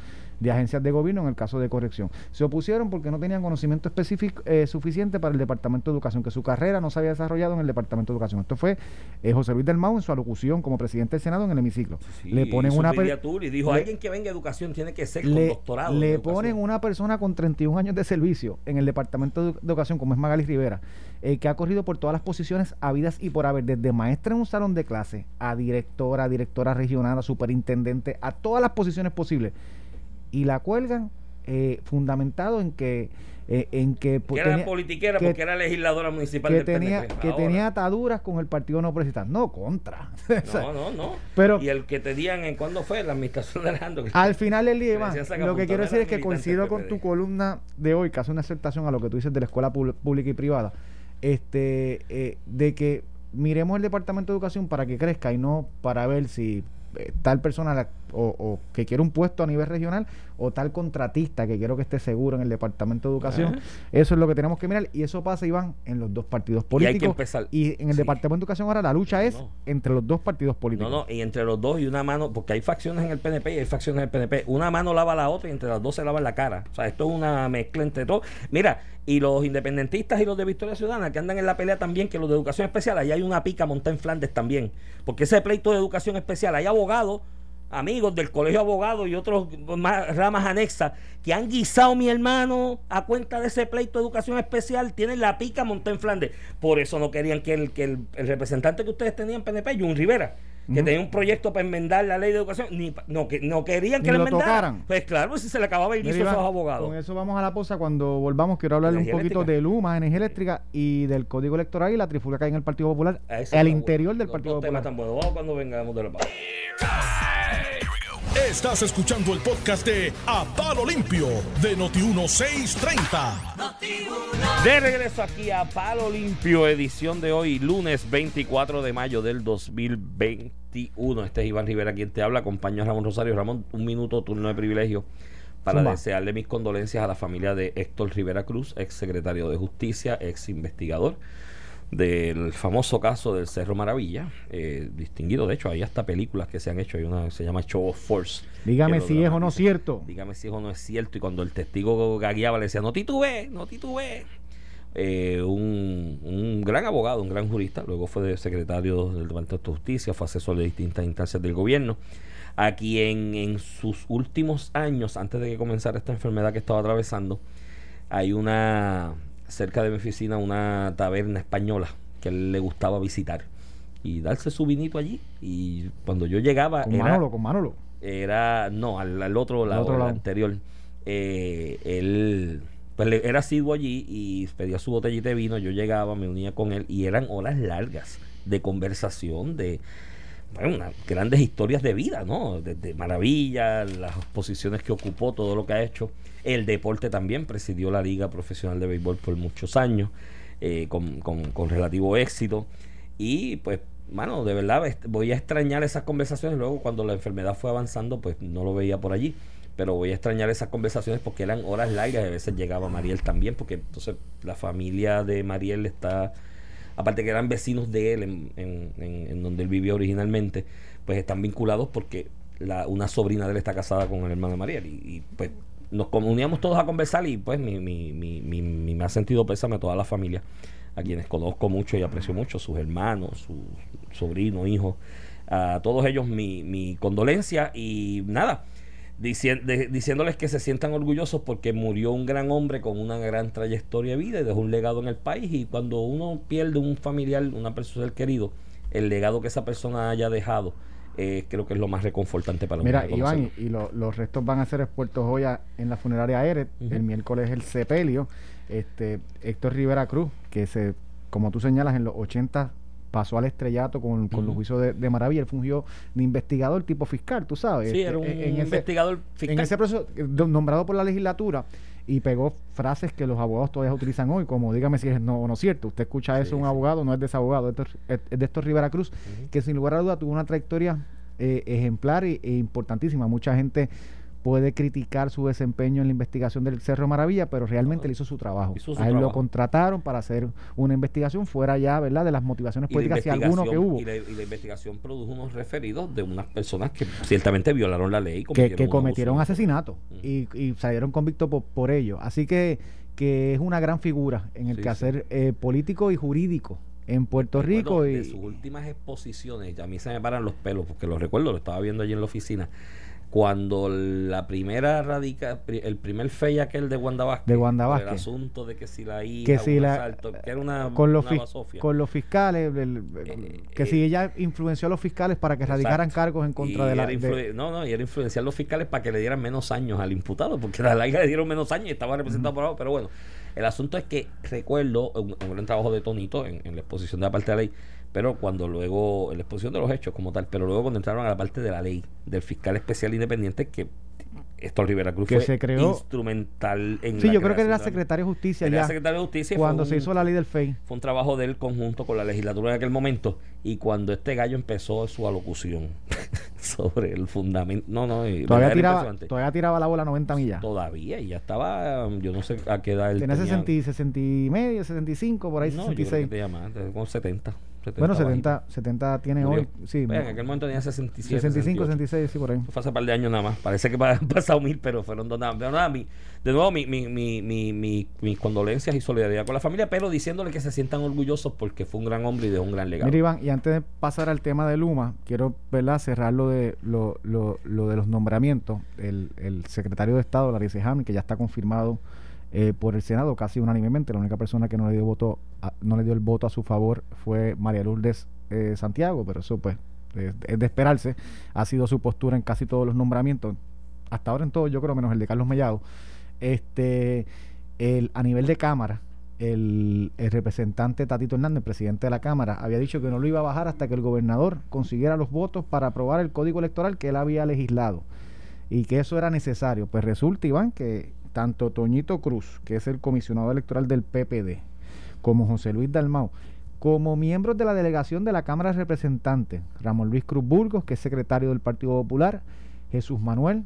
de agencias de gobierno en el caso de corrección. Se opusieron porque no tenían conocimiento específico eh, suficiente para el Departamento de Educación, que su carrera no se había desarrollado en el Departamento de Educación. Esto fue eh, José Luis del Mau en su alocución como presidente del Senado en el hemiciclo. le ponen una y dijo, alguien que venga a educación tiene que ser con doctorado. Le ponen una persona con 31 años de servicio en el Departamento de Educación, como es Magali Rivera, eh, que ha corrido por todas las posiciones habidas y por haber, desde maestra en un salón de clase, a directora, directora regional, a superintendente, a todas las posiciones posibles y la cuelgan eh, fundamentado en que eh, en que, pues, era politiquera porque era legisladora municipal que tenía que tenía ataduras con el partido no progresista. No contra. No no no. pero y el que tenían en cuándo fue la administración de Alejandro al final del día lo que quiero decir es que coincido con tu columna de hoy que hace una aceptación a lo que tú dices de la escuela pública y privada. Este eh, de que miremos el departamento de educación para que crezca y no para ver si eh, tal persona o, que quiere un puesto a nivel regional o tal contratista que quiero que esté seguro en el Departamento de Educación. Eso es lo que tenemos que mirar y eso pasa, Iván, en los dos partidos políticos. Y, en el Departamento de Educación ahora la lucha es entre los dos partidos políticos. No, no, y entre los dos y una mano, porque hay facciones en el PNP y hay facciones en el PNP. Una mano lava la otra y entre las dos se lava la cara. O sea, esto es una mezcla entre todos. Mira, y los independentistas y los de Victoria Ciudadana que andan en la pelea también, que los de educación especial, ahí hay una pica montada en Flandes también. Porque ese pleito de educación especial, hay abogados amigos del colegio abogado y otros más, ramas anexas que han guisado mi hermano a cuenta de ese pleito de educación especial tienen la pica montada en Flandes. Por eso no querían que el, que el, representante que ustedes tenían PNP Jun Rivera que tenía un proyecto para enmendar la ley de educación ni no que no querían que lo enmendaran. pues claro pues si se le acababa el guiso a esos abogados. con eso vamos a la pausa cuando volvamos. Quiero hablarle un poquito de Luma energía eléctrica y del código electoral y la trifulca que hay en el Partido Popular al interior del Partido Popular. tan vamos cuando vengamos de la pausa Estás escuchando el podcast de A Palo Limpio de Noti1630. De regreso aquí a Palo Limpio, edición de hoy, lunes 24 de mayo del 2021. Este es Iván Rivera quien te habla, acompaño a Ramón Rosario. Ramón, un minuto, turno de privilegio para desearle mis condolencias a la familia de Héctor Rivera Cruz, ex secretario de Justicia, ex investigador del famoso caso del Cerro Maravilla, eh, distinguido, de hecho, hay hasta películas que se han hecho, hay una se llama Show of Force. Dígame si es o no cierto. Dígame si es o no es cierto. Y cuando el testigo gagueaba le decía, no titube, no titube. Eh, un, un, gran abogado, un gran jurista, luego fue secretario del Departamento de Justicia, fue asesor de distintas instancias del gobierno, a quien en sus últimos años, antes de que comenzara esta enfermedad que estaba atravesando, hay una cerca de mi oficina una taberna española que él le gustaba visitar y darse su vinito allí. Y cuando yo llegaba. Con Manolo, con Manolo. Era, no, al, otro lado, al, anterior. Eh, él pues le- era asiduo allí y pedía su botellita de vino, yo llegaba, me unía con él y eran horas largas de conversación, de bueno, unas grandes historias de vida, ¿no? De, de maravilla, las posiciones que ocupó, todo lo que ha hecho. El deporte también, presidió la Liga Profesional de Béisbol por muchos años, eh, con, con- con relativo éxito. Y pues, mano, de verdad voy a extrañar esas conversaciones. Luego, cuando la enfermedad fue avanzando, pues no lo veía por allí. Pero voy a extrañar esas conversaciones porque eran horas largas a veces llegaba Mariel también, porque entonces la familia de Mariel está aparte que eran vecinos de él en, en- en- donde él vivía originalmente, pues están vinculados porque la, una sobrina de él está casada con el hermano de Mariel y, pues nos uníamos todos a conversar y pues mi, mi, mi, mi- mi- me ha sentido pésame a toda la familia, a quienes conozco mucho y aprecio mucho, sus hermanos, sus sobrinos, hijos, a todos ellos mi, mi condolencia y nada, de- diciéndoles que se sientan orgullosos porque murió un gran hombre con una gran trayectoria de vida y dejó un legado en el país y cuando uno pierde un familiar, una persona querido, el legado que esa persona haya dejado, eh, creo que es lo más reconfortante para Mira, uno Iván, y, y lo- los restos van a ser expuestos hoy a- en la funeraria Eret. El miércoles el sepelio. Este, Héctor Rivera Cruz, que se, como tú señalas, en los 80 pasó al estrellato con, con los juicios de, de Maravilla. Él fungió de investigador tipo fiscal, tú sabes. Sí, Este, era un en ese- investigador fiscal. en ese proceso, eh, nombrado por la legislatura, y pegó frases que los abogados todavía utilizan hoy, como dígame si es no o no cierto. Usted escucha eso Sí, un sí. abogado, no es de ese abogado, es de, es- es de estos Rivera Cruz, que sin lugar a duda tuvo una trayectoria eh, ejemplar y- e importantísima. Mucha gente puede criticar su desempeño en la investigación del Cerro Maravilla, pero realmente él hizo su trabajo. Hizo su a él lo contrataron para hacer una investigación fuera ya, ¿verdad?, de las motivaciones Y políticas, si alguno que hubo. Y la, y la investigación produjo unos referidos de unas personas que ciertamente violaron la ley. y que, cometieron asesinato y, y salieron convictos por, por ello. Así que, que es una gran figura en el Sí, quehacer eh, político y jurídico en Puerto Rico. Y, de sus últimas exposiciones, a mí se me paran los pelos porque lo recuerdo, lo estaba viendo allí en la oficina. Cuando la primera radica, el primer fey aquel de Wanda Vázquez, De Wanda Vázquez. el asunto de que si la hija, que si un la- asalto, que era una, con, los una con los fiscales, el- Eh, que eh, si ella influenció a los fiscales para que radicaran cargos en contra Y de la... de- no, no, y era influenciar a los fiscales para que le dieran menos años al imputado, porque a la larga le dieron menos años y estaba representado por abajo. Pero bueno, el asunto es que recuerdo un, un gran trabajo de Tonito en, en la exposición de la parte de la ley, pero cuando luego, la exposición de los hechos como tal, pero luego cuando entraron a la parte de la ley, del fiscal especial independiente, que esto Rivera Cruz Que fue se creó- instrumental en sí, la yo creo que era secretario de justicia era ya secretario de justicia cuando se hizo la ley del FEI. fue un trabajo del conjunto con la legislatura en aquel momento y cuando este gallo empezó su alocución sobre el fundamento no no Todavía tiraba, todavía tiraba la bola a 90 millas. todavía y ya estaba yo no sé a qué edad él Tenía tenía 60, y 60 y medio, 65, por ahí no, yo creo 66. que más, tenía como 70, 70 Bueno, bajito. 70, 70 tiene Murió. hoy. Sí, Pues, en aquel momento tenía 67 65, 68. 66, sí, por ahí. Fue hace un par de años nada más. Parece que han pasado mil, pero fueron dos nada más. Nada, mi- de nuevo, mi, mi, mi, mi, mi- mis condolencias y solidaridad con la familia, pero diciéndole que se sientan orgullosos porque fue un gran hombre y dejó un gran legado. Mira, Iván, y antes de pasar al tema de Luma, quiero ¿verdad? cerrar lo de, lo, lo, lo de los nombramientos. El, el secretario de Estado, Larry Hamilton, que ya está confirmado eh, por el Senado casi unánimemente, la única persona que no le dio voto a- no le dio el voto a su favor fue María Lourdes eh, Santiago, pero eso pues es, de esperarse. Ha sido su postura en casi todos los nombramientos, hasta ahora en todos, yo creo, menos el de Carlos Mellado. Este, el, a nivel de Cámara, el, el representante Tatito Hernández, presidente de la Cámara, había dicho que no lo iba a bajar hasta que el gobernador consiguiera los votos para aprobar el código electoral que él había legislado y que eso era necesario. Pues resulta, Iván, que tanto Toñito Cruz, que es el comisionado electoral del PPD, como José Luis Dalmau, como miembros de la delegación de la Cámara de Representantes, Ramón Luis Cruz Burgos, que es secretario del Partido Popular, Jesús Manuel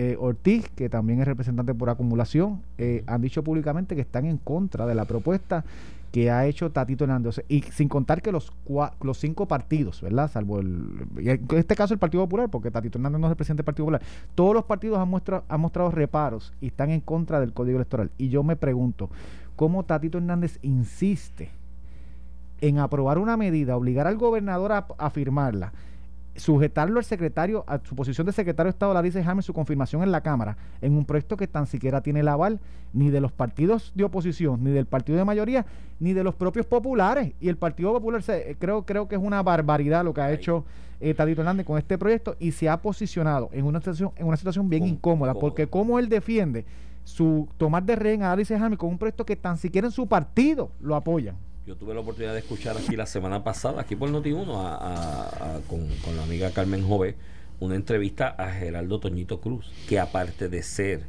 eh, Ortiz, que también es representante por acumulación, eh, han dicho públicamente que están en contra de la propuesta que ha hecho Tatito Hernández. Y sin contar que los, cua- los cinco partidos, ¿verdad? Salvo el. En este caso el Partido Popular, porque Tatito Hernández no es el presidente del Partido Popular. Todos los partidos han, muestra- han mostrado reparos y están en contra del Código Electoral. Y yo me pregunto, ¿cómo Tatito Hernández insiste en aprobar una medida, obligar al gobernador a, a firmarla, sujetarlo al secretario, a su posición de secretario de Estado, Larissa James, su confirmación en la Cámara, en un proyecto que tan siquiera tiene el aval ni de los partidos de oposición, ni del partido de mayoría, ni de los propios populares. Y el Partido Popular se- creo, creo que es una barbaridad lo que ha Ahí. hecho eh, Tadito Hernández con este proyecto y se ha posicionado en una situación, en una situación bien incómoda, cómoda. porque como él defiende su tomar de rehén a Alice Hamilton con un proyecto que tan siquiera en su partido lo apoyan. Yo tuve la oportunidad de escuchar aquí la semana pasada, aquí por Noti1, a, con, la amiga Carmen Jové, una entrevista a Geraldo Toñito Cruz, que aparte de ser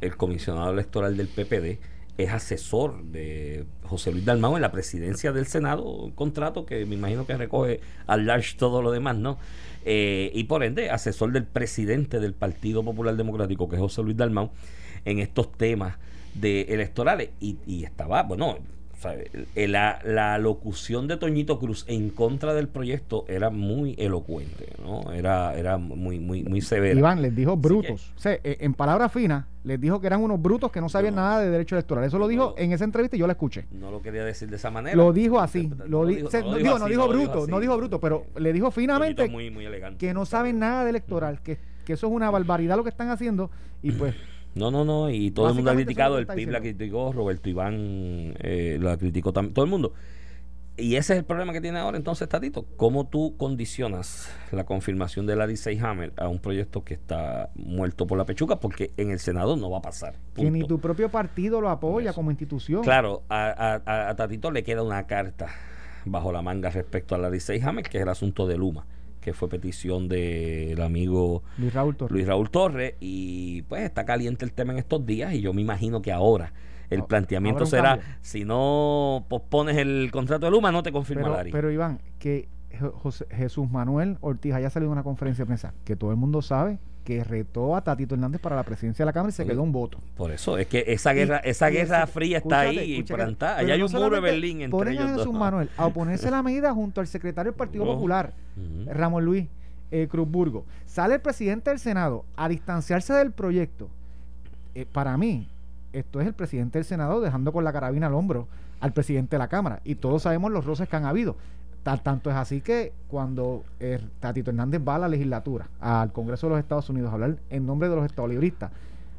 el comisionado electoral del PPD, es asesor de José Luis Dalmau en la presidencia del Senado, un contrato que me imagino que recoge al large todo lo demás, ¿no? Eh, y por ende, asesor del presidente del Partido Popular Democrático, que es José Luis Dalmau, en estos temas de electorales. Y, y estaba, bueno, La, la locución de Toñito Cruz en contra del proyecto era muy elocuente, ¿no? Era, era muy, muy, muy severa. Iván les dijo brutos. O sea, eh, en palabras finas, les dijo que eran unos brutos que no sabían no- nada de derecho electoral. Eso lo dijo no- en esa entrevista y yo la escuché. No lo quería decir de esa manera. Lo dijo así. No Lo di- no dijo, no bruto, no dijo bruto, pero le dijo finamente muy, muy que no saben nada de electoral, que, que eso es una barbaridad lo que están haciendo y pues No, no, no, y todo el mundo ha criticado, el PIB la criticó, Roberto Iván eh, la criticó también, todo el mundo. Y ese es el problema que tiene ahora entonces Tatito. ¿Cómo tú condicionas la confirmación de Larry Seyhammer a un proyecto que está muerto por la pechuga? Porque en el Senado no va a pasar. que ni punto. tu propio partido lo apoya Eso. como institución. Claro, a, a- a Tatito le queda una carta bajo la manga respecto a Larry Seyhammer, que es el asunto de Luma, que fue petición del amigo Luis Raúl Torres. Luis Raúl Torres y pues está caliente el tema en estos días y yo me imagino que ahora el Ah, planteamiento será cambio. si no pospones el contrato de Luma no te confirma pero, Larry. pero Iván, que José- Jesús Manuel Ortiz haya salido en una conferencia de prensa que todo el mundo sabe que retó a Tatito Hernández para la presidencia de la Cámara y se quedó un voto. Por eso es que esa Y- guerra esa guerra ese- fría está escúchate, ahí escucha que- plantada. pero Allá hay un muro de Berlín entre ponen a ellos Jesús dos. Manuel a oponerse la medida junto al secretario del Partido Oh. Popular. Ramón Luis eh, Cruzburgo. Sale el presidente del Senado a distanciarse del proyecto. Eh, para mí, esto es el presidente del Senado dejando con la carabina al hombro al presidente de la Cámara. Y todos sabemos los roces que han habido. Tal, tanto es así que cuando eh, Tatito Hernández va a la legislatura, al Congreso de los Estados Unidos, a hablar en nombre de los estadolibristas,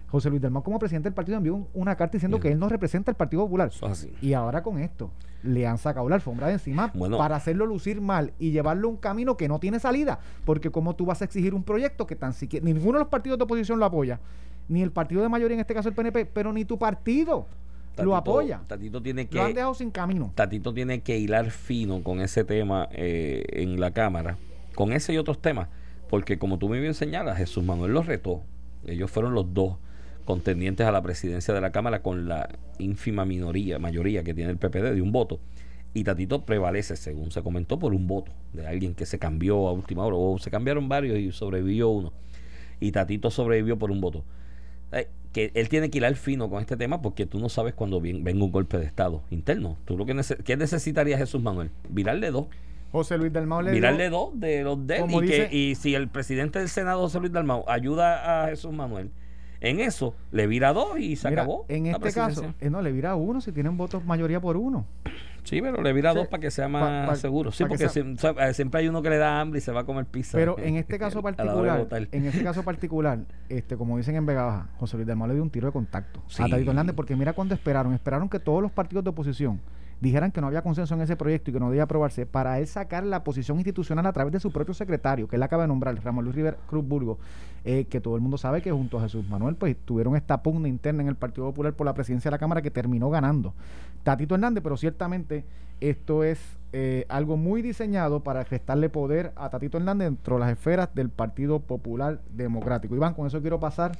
José Luis del Mar, como presidente del partido, envió un- una carta diciendo Bien. que él no representa al Partido Popular. Así. Y ahora con esto, le han sacado la alfombra de encima Bueno. para hacerlo lucir mal y llevarlo a un camino que no tiene salida. Porque como tú vas a exigir un proyecto que tan siquiera ninguno de los partidos de oposición lo apoya, ni el partido de mayoría, en este caso el PNP, pero ni tu partido lo apoya. Tatito tiene Lo han que dejado sin camino. Tatito tiene que hilar fino con ese tema eh, en la Cámara, con ese y otros temas, porque como tú muy bien señalas, Jesús Manuel los retó. Ellos fueron los dos contendientes a la presidencia de la Cámara con la ínfima minoría, mayoría que tiene el PPD de un voto. Y Tatito prevalece, según se comentó, por un voto de alguien que se cambió a última hora, o se cambiaron varios y sobrevivió uno. Y Tatito sobrevivió por un voto. Eh, que él tiene que hilar fino con este tema porque tú no sabes cuando venga un golpe de Estado interno. ¿Tú lo que nece- ¿Qué necesitaría Jesús Manuel? Virarle dos. José Luis del Mau le Virarle dos de los de Y, que- dice- y si el presidente del Senado, José Luis Dalmau, ayuda a Jesús Manuel en eso, le vira dos y se Mira, acabó. En este caso, eh, no, le vira uno si tienen votos mayoría por uno. Sí, pero le vira Sí, dos para que sea más pa- pa- seguro. Sí, porque sea- sabe, siempre hay uno que le da hambre y se va a comer pizza. Pero en este caso particular, en este caso particular, este, como dicen en Vega Baja, José Luis del Mau le dio un tiro de contacto Sí. a Tatito Hernández, porque mira cuando esperaron, esperaron que todos los partidos de oposición dijeran que no había consenso en ese proyecto y que no debía aprobarse, para él sacar la posición institucional a través de su propio secretario, que él acaba de nombrar, Ramón Luis Rivera Cruzburgo, eh, que todo el mundo sabe que junto a Jesús Manuel, pues tuvieron esta pugna interna en el Partido Popular por la presidencia de la Cámara que terminó ganando Tatito Hernández, pero ciertamente esto es eh, algo muy diseñado para restarle poder a Tatito Hernández dentro de las esferas del Partido Popular Democrático. Iván, con eso quiero pasar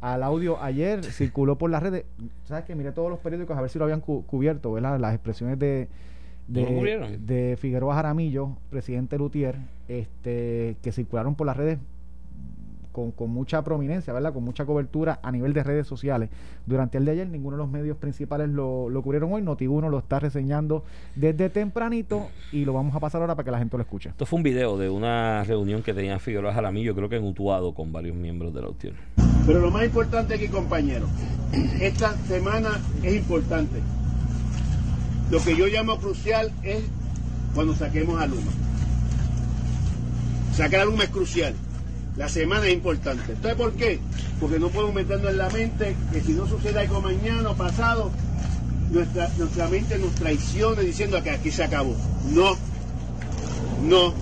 al audio. Ayer circuló por las redes, ¿sabes que Miré todos los periódicos a ver si lo habían cu- cubierto, ¿verdad? Las expresiones de, ¿No lo de, de Figueroa Jaramillo, presidente Lutier, este, que circularon por las redes con, con mucha prominencia, ¿verdad? Con mucha cobertura a nivel de redes sociales. Durante el de ayer, ninguno de los medios principales lo, lo cubrieron hoy. Noti1 lo está reseñando desde tempranito y lo vamos a pasar ahora para que la gente lo escuche. Esto fue un video de una reunión que tenía Figueroa Jaramillo, creo que en Utuado, con varios miembros de la UTIER. Pero lo más importante aquí, compañeros, esta semana es importante. Lo que yo llamo crucial es cuando saquemos a Luma. Sacar a Luma es crucial. La semana es importante. ¿Entonces por qué? Porque no podemos meternos en la mente que si no sucede algo mañana o pasado, nuestra, nuestra mente nos traicione diciendo que aquí se acabó. No, no.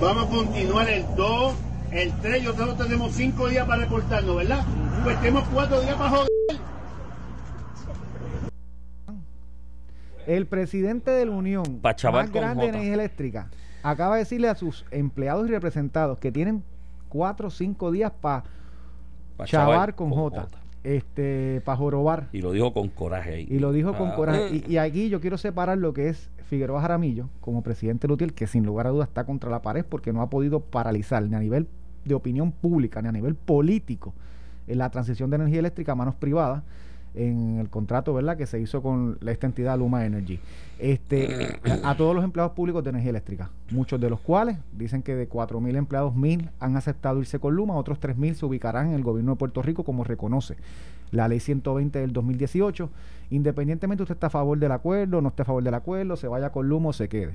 Vamos a continuar el 2 El 3 nosotros tenemos 5 días para reportarnos, ¿verdad? Pues tenemos 4 días para joder. El presidente de la Unión más grande de J. energía eléctrica acaba de decirle a sus empleados y representados que tienen cuatro o cinco días para Pa' chavar con J, este, para jorobar. Y lo dijo con coraje ahí. Y lo dijo con Ah, coraje. Y, y aquí yo quiero separar lo que es Figueroa Jaramillo como presidente de Lutiel, que sin lugar a dudas está contra la pared porque no ha podido paralizar ni a nivel de opinión pública ni a nivel político en la transición de energía eléctrica a manos privadas en el contrato verdad que se hizo con esta entidad Luma Energy. Este a, a todos los empleados públicos de energía eléctrica muchos de los cuales dicen que de 4.000 empleados 1.000 han aceptado irse con Luma otros 3.000 se ubicarán en el gobierno de Puerto Rico como reconoce la ley 120 del 2018 independientemente usted está a favor del acuerdo no esté a favor del acuerdo se vaya con Luma o se quede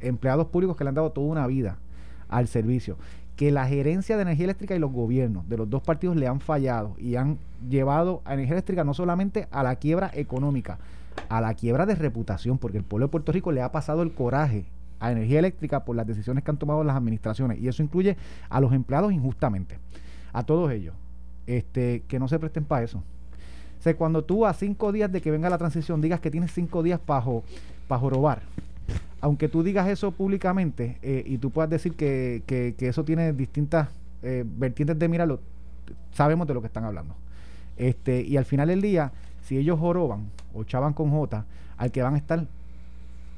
empleados públicos que le han dado toda una vida al servicio. Que la gerencia de energía eléctrica y los gobiernos de los dos partidos le han fallado y han llevado a energía eléctrica no solamente a la quiebra económica, a la quiebra de reputación, porque el pueblo de Puerto Rico le ha pasado el coraje a energía eléctrica por las decisiones que han tomado las administraciones y eso incluye a los empleados injustamente, a todos ellos, este, que no se presten para eso. O sea, cuando tú a cinco días de que venga la transición digas que tienes cinco días para jorobar, aunque tú digas eso públicamente eh, y tú puedas decir que, que- eso tiene distintas eh, vertientes de mirarlo, sabemos de lo que están hablando. Este, y al final del día, si ellos joroban o chavan con J, al que van a estar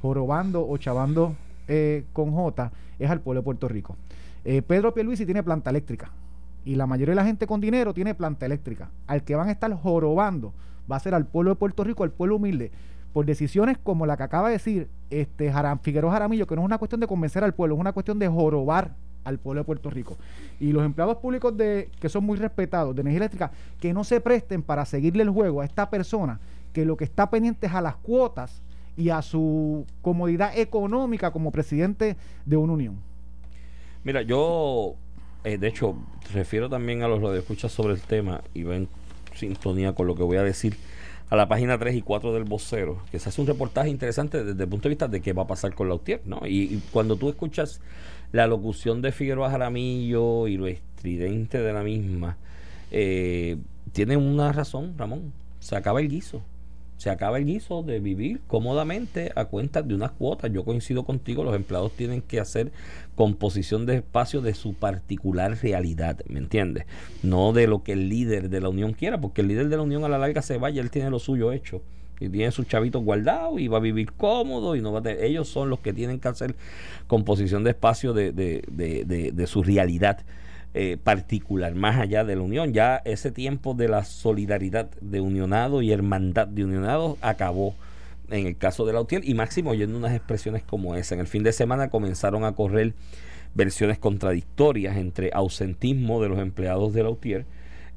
jorobando o chavando eh, con J es al pueblo de Puerto Rico. Pedro Pierluisi tiene planta eléctrica y la mayoría de la gente con dinero tiene planta eléctrica. Al que van a estar jorobando va a ser al pueblo de Puerto Rico, al pueblo humilde, por decisiones como la que acaba de decir este Jaram, Figueroa Jaramillo, que no es una cuestión de convencer al pueblo, es una cuestión de jorobar al pueblo de Puerto Rico. Y los empleados públicos de que son muy respetados de energía eléctrica, que no se presten para seguirle el juego a esta persona que lo que está pendiente es a las cuotas y a su comodidad económica como presidente de una unión. Mira, yo, eh, de hecho, refiero también a los radioescuchas sobre el tema y va en sintonía con lo que voy a decir a la página 3 y 4 del vocero, que se hace un reportaje interesante desde el punto de vista de qué va a pasar con la UTIER, ¿no? Y, y cuando tú escuchas la locución de Figueroa Jaramillo y lo estridente de la misma, eh, tiene una razón, Ramón, se acaba el guiso. Se acaba el guiso de vivir cómodamente a cuenta de unas cuotas. Yo coincido contigo, los empleados tienen que hacer composición de espacio de su particular realidad, ¿me entiendes? No de lo que el líder de la unión quiera, porque el líder de la unión a la larga se vaya, él tiene lo suyo hecho y tiene sus chavitos guardados y va a vivir cómodo y no va a tener, ellos son los que tienen que hacer composición de espacio de, de, de, de, de su realidad eh, particular, más allá de la unión. Ya ese tiempo de la solidaridad de unionado y hermandad de unionados acabó en el caso de la UTIER y máximo oyendo unas expresiones como esa. En el fin de semana comenzaron a correr versiones contradictorias entre ausentismo de los empleados de la UTIER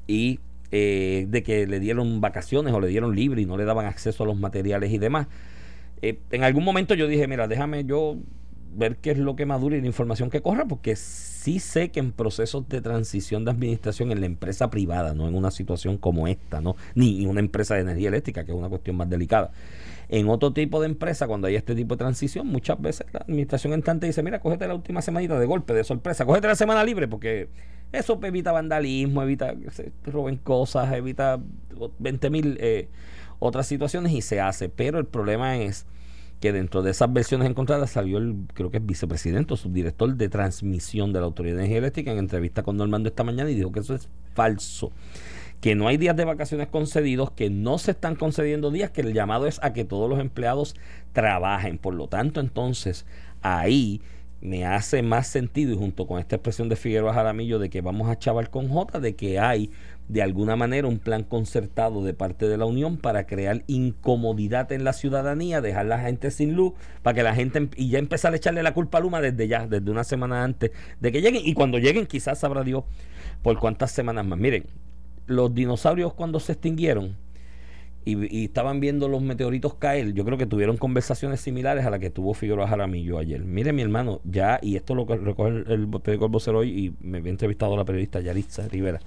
y eh, de que le dieron vacaciones o le dieron libre y no le daban acceso a los materiales y demás. Eh, en algún momento yo dije, mira, déjame yo ver qué es lo que madure y la información que corra, porque sí sé que en procesos de transición de administración en la empresa privada, no en una situación como esta, no ni en una empresa de energía eléctrica, que es una cuestión más delicada. En otro tipo de empresa, cuando hay este tipo de transición, muchas veces la administración entrante dice, mira, cógete la última semanita de golpe, de sorpresa, cógete la semana libre, porque eso evita vandalismo, evita que se roben cosas, evita 20 mil eh, otras situaciones y se hace. Pero el problema es que dentro de esas versiones encontradas salió el, creo que es vicepresidente o subdirector de transmisión de la Autoridad de Energía Eléctrica en entrevista con Normando esta mañana y dijo que eso es falso, que no hay días de vacaciones concedidos, que no se están concediendo días, que el llamado es a que todos los empleados trabajen. Por lo tanto, entonces, ahí me hace más sentido y junto con esta expresión de Figueroa Jaramillo de que vamos a chaval con J, de que hay de alguna manera un plan concertado de parte de la Unión para crear incomodidad en la ciudadanía, dejar la gente sin luz, para que la gente em- y ya empezar a echarle la culpa a Luma desde ya, desde una semana antes de que lleguen y cuando lleguen quizás sabrá Dios por cuántas semanas más. Miren, los dinosaurios cuando se extinguieron y, estaban viendo los meteoritos caer, yo creo que tuvieron conversaciones similares a la que tuvo Figueroa Jaramillo ayer. Mire, mi hermano, ya, y esto lo recoge el, el periódico El Vocero hoy, y me había entrevistado la periodista Yaritza Rivera,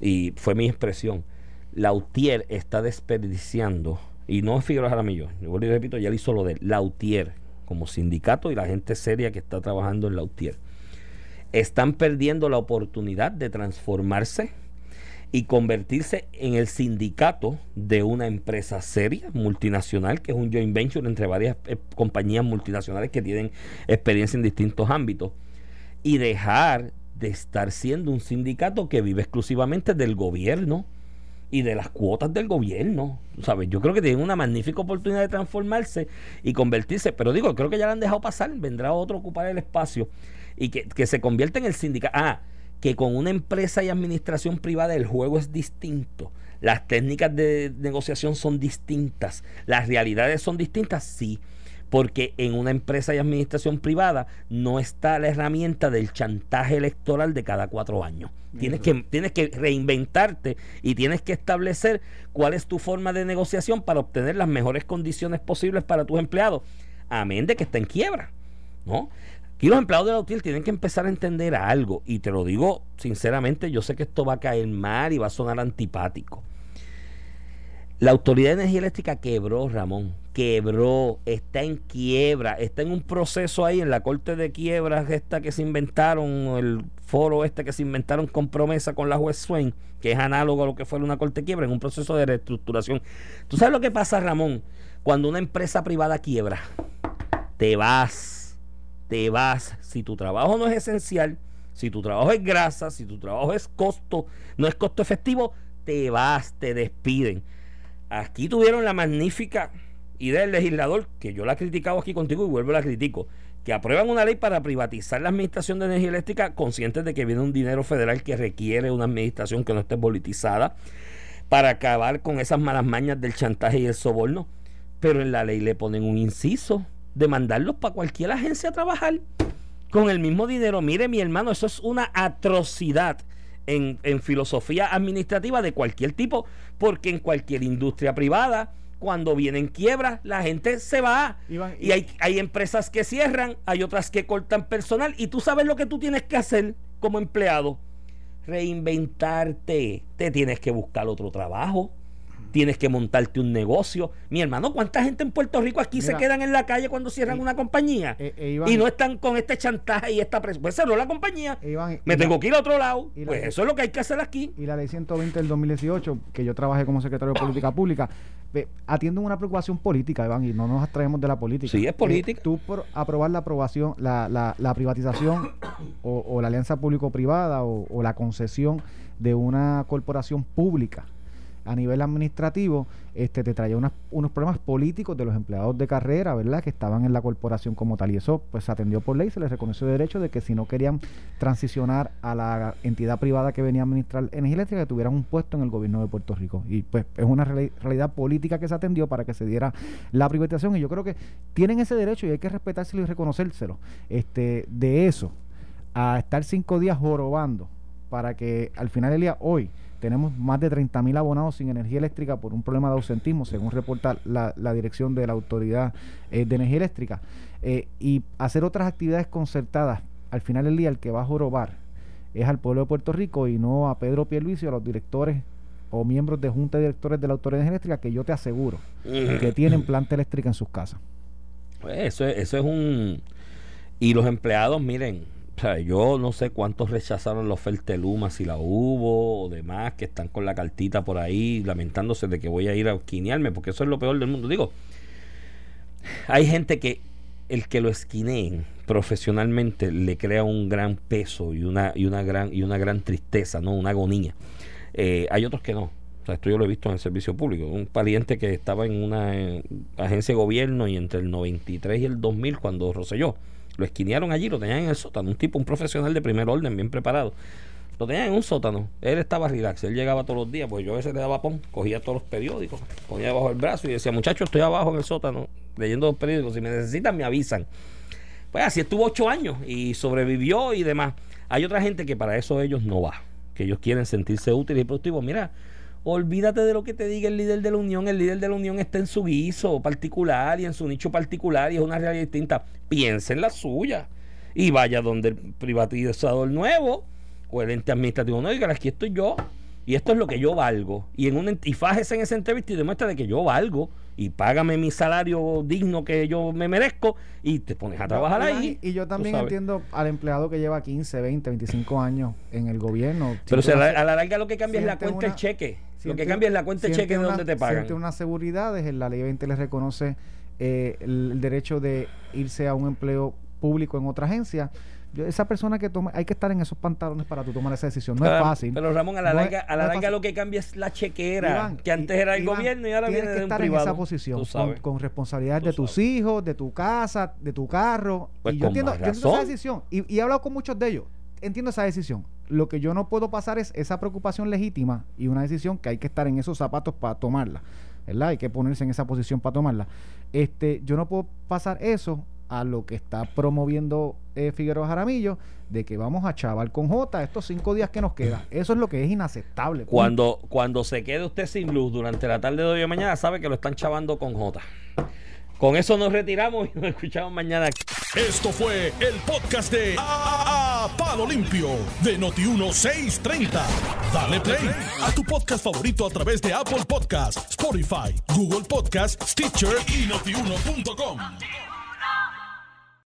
y fue mi expresión. La UTIER está desperdiciando, y no es Figueroa Jaramillo, yo y repito, ya le hizo lo de él, la UTIER, como sindicato y la gente seria que está trabajando en la UTIER están perdiendo la oportunidad de transformarse y convertirse en el sindicato de una empresa seria, multinacional, que es un joint venture entre varias eh, compañías multinacionales que tienen experiencia en distintos ámbitos, y dejar de estar siendo un sindicato que vive exclusivamente del gobierno y de las cuotas del gobierno. ¿sabes? Yo creo que tienen una magnífica oportunidad de transformarse y convertirse, pero digo, creo que ya la han dejado pasar, vendrá otro a ocupar el espacio y que, que se convierta en el sindicato. Ah, que con una empresa y administración privada el juego es distinto. Las técnicas de negociación son distintas, las realidades son distintas, sí porque en una empresa y administración privada no está la herramienta del chantaje electoral de cada cuatro años. Tienes que, tienes que reinventarte y tienes que establecer cuál es tu forma de negociación para obtener las mejores condiciones posibles para tus empleados, amén de que está en quiebra. ¿no? Aquí los empleados de la UTIL tienen que empezar a entender algo, y te lo digo sinceramente, yo sé que esto va a caer mal y va a sonar antipático. La Autoridad de Energía Eléctrica quebró, Ramón, quebró, está en quiebra, está en un proceso ahí en la corte de quiebras esta que se inventaron, el foro este que se inventaron con promesa con la juez Swain, que es análogo a lo que fue una corte de quiebra, en un proceso de reestructuración. ¿Tú sabes lo que pasa, Ramón? Cuando una empresa privada quiebra, te vas, te vas. Si tu trabajo no es esencial, si tu trabajo es grasa, si tu trabajo es costo, no es costo efectivo, te vas, te despiden. Aquí tuvieron la magnífica idea del legislador, que yo la he criticado aquí contigo y vuelvo a la critico, que aprueban una ley para privatizar la administración de energía eléctrica, conscientes de que viene un dinero federal que requiere una administración que no esté politizada, para acabar con esas malas mañas del chantaje y el soborno. Pero en la ley le ponen un inciso de mandarlos para cualquier agencia a trabajar con el mismo dinero. Mire, mi hermano, eso es una atrocidad en, en filosofía administrativa de cualquier tipo, porque en cualquier industria privada, cuando vienen quiebras, la gente se va. y hay, hay empresas que cierran, hay otras que cortan personal. Y tú sabes lo que tú tienes que hacer como empleado. Reinventarte. Te tienes que buscar otro trabajo tienes que montarte un negocio. Mi hermano, ¿cuánta gente en Puerto Rico aquí se quedan en la calle cuando cierran una compañía? Eh, eh, y no están con este chantaje y esta presión. Pues cerró la compañía. me tengo que ir a otro lado. Pues eso es lo que hay que hacer aquí. Y la ley 120 del 2018, que yo trabajé como secretario de Política Pública, atiende una preocupación política, Iván, y no nos abstraemos de la política. Sí, es política. Eh, tú por aprobar la aprobación, la, la, la privatización o, la alianza público-privada o la concesión de una corporación pública a nivel administrativo este te traía unos problemas políticos de los empleados de carrera, ¿verdad? Que estaban en la corporación como tal. Y eso pues se atendió por ley, se les reconoció el derecho de que si no querían transicionar a la entidad privada que venía a administrar energía eléctrica, que tuvieran un puesto en el gobierno de Puerto Rico. Y pues es una realidad política que se atendió para que se diera la privatización. Y yo creo que tienen ese derecho y hay que respetárselo y reconocérselo. Este, de eso, a estar cinco días jorobando para que al final del día, hoy, tenemos más de 30.000 abonados sin energía eléctrica por un problema de ausentismo, según reporta la, dirección de la Autoridad eh, de Energía Eléctrica. Eh, y hacer otras actividades concertadas, al final del día el que va a jorobar es al pueblo de Puerto Rico y no a Pedro Pierluisi o a los directores o miembros de junta de directores de la Autoridad de Energía Eléctrica que yo te aseguro que tienen planta eléctrica en sus casas. Pues eso, eso es un... Y los empleados, miren, o sea, yo no sé cuántos rechazaron la oferta de Luma, si la hubo o demás, que están con la cartita por ahí lamentándose de que voy a ir a esquinearme, porque eso es lo peor del mundo. Digo, hay gente que el que lo esquineen profesionalmente le crea un gran peso y una, y una, gran, y una gran tristeza, ¿no? una agonía. Eh, hay otros que no. O sea, esto yo lo he visto en el servicio público. Un pariente que estaba en una eh, agencia de gobierno y entre el 93 y el 2000, cuando Roselló lo esquinearon allí, lo tenían en el sótano. Un tipo, un profesional de primer orden, bien preparado. Lo tenían en un sótano. Él estaba relax. Él llegaba todos los días. Pues yo a veces le daba pon, cogía todos los periódicos, ponía debajo el brazo y decía, muchachos, estoy abajo en el sótano leyendo los periódicos. Si me necesitan, me avisan. Pues así estuvo ocho años y sobrevivió y demás. Hay otra gente que para eso ellos no va. Que ellos quieren sentirse útiles y productivos. Mira, Olvídate de lo que te diga el líder de la Unión. El líder de la Unión está en su guiso particular y en su nicho particular y es una realidad distinta. Piensa en la suya y vaya donde el privatizador nuevo o el ente administrativo no diga, aquí estoy yo y esto es lo que yo valgo. Y, en un, y fájese en esa entrevista y demuestra de que yo valgo y págame mi salario digno que yo me merezco y te pones a trabajar No, ahí. Y yo también entiendo al empleado que lleva 15, 20, 25 años en el gobierno. Pero una- a la larga lo que cambia es la cuenta una- el cheque. Lo que cambia es la cuenta siente cheque de una- donde te pagan. Siente unas seguridades, en la ley 20 le reconoce eh, el, el derecho de irse a un empleo público en otra agencia. Esa persona que toma, hay que estar en esos pantalones para tú tomar esa decisión. No pero, es fácil. Pero Ramón, a la No larga, a la no larga lo que cambia es la chequera, Iván, que antes era el Iván, gobierno y ahora tienes viene que de un estar privado. en esa posición con, con responsabilidad Tú de tus sabes. hijos, de tu casa, de tu carro. Pues y yo entiendo, yo entiendo esa decisión y, y he hablado con muchos de ellos. Entiendo esa decisión. Lo que yo no puedo pasar es esa preocupación legítima y una decisión que hay que estar en esos zapatos para tomarla. ¿Verdad? Hay que ponerse en esa posición para tomarla. Este, yo no puedo pasar eso a lo que está promoviendo eh, Figueroa Jaramillo de que vamos a chaval con J estos cinco días que nos quedan. Eso es lo que es inaceptable. Cuando, cuando se quede usted sin luz durante la tarde de hoy o mañana, sabe que lo están chavando con J. Con eso nos retiramos y nos escuchamos mañana. Esto fue el podcast de A, A- Palo Limpio de Noti1630. Dale play a tu podcast favorito a través de Apple Podcasts, Spotify, Google Podcasts, Stitcher y notiuno.com.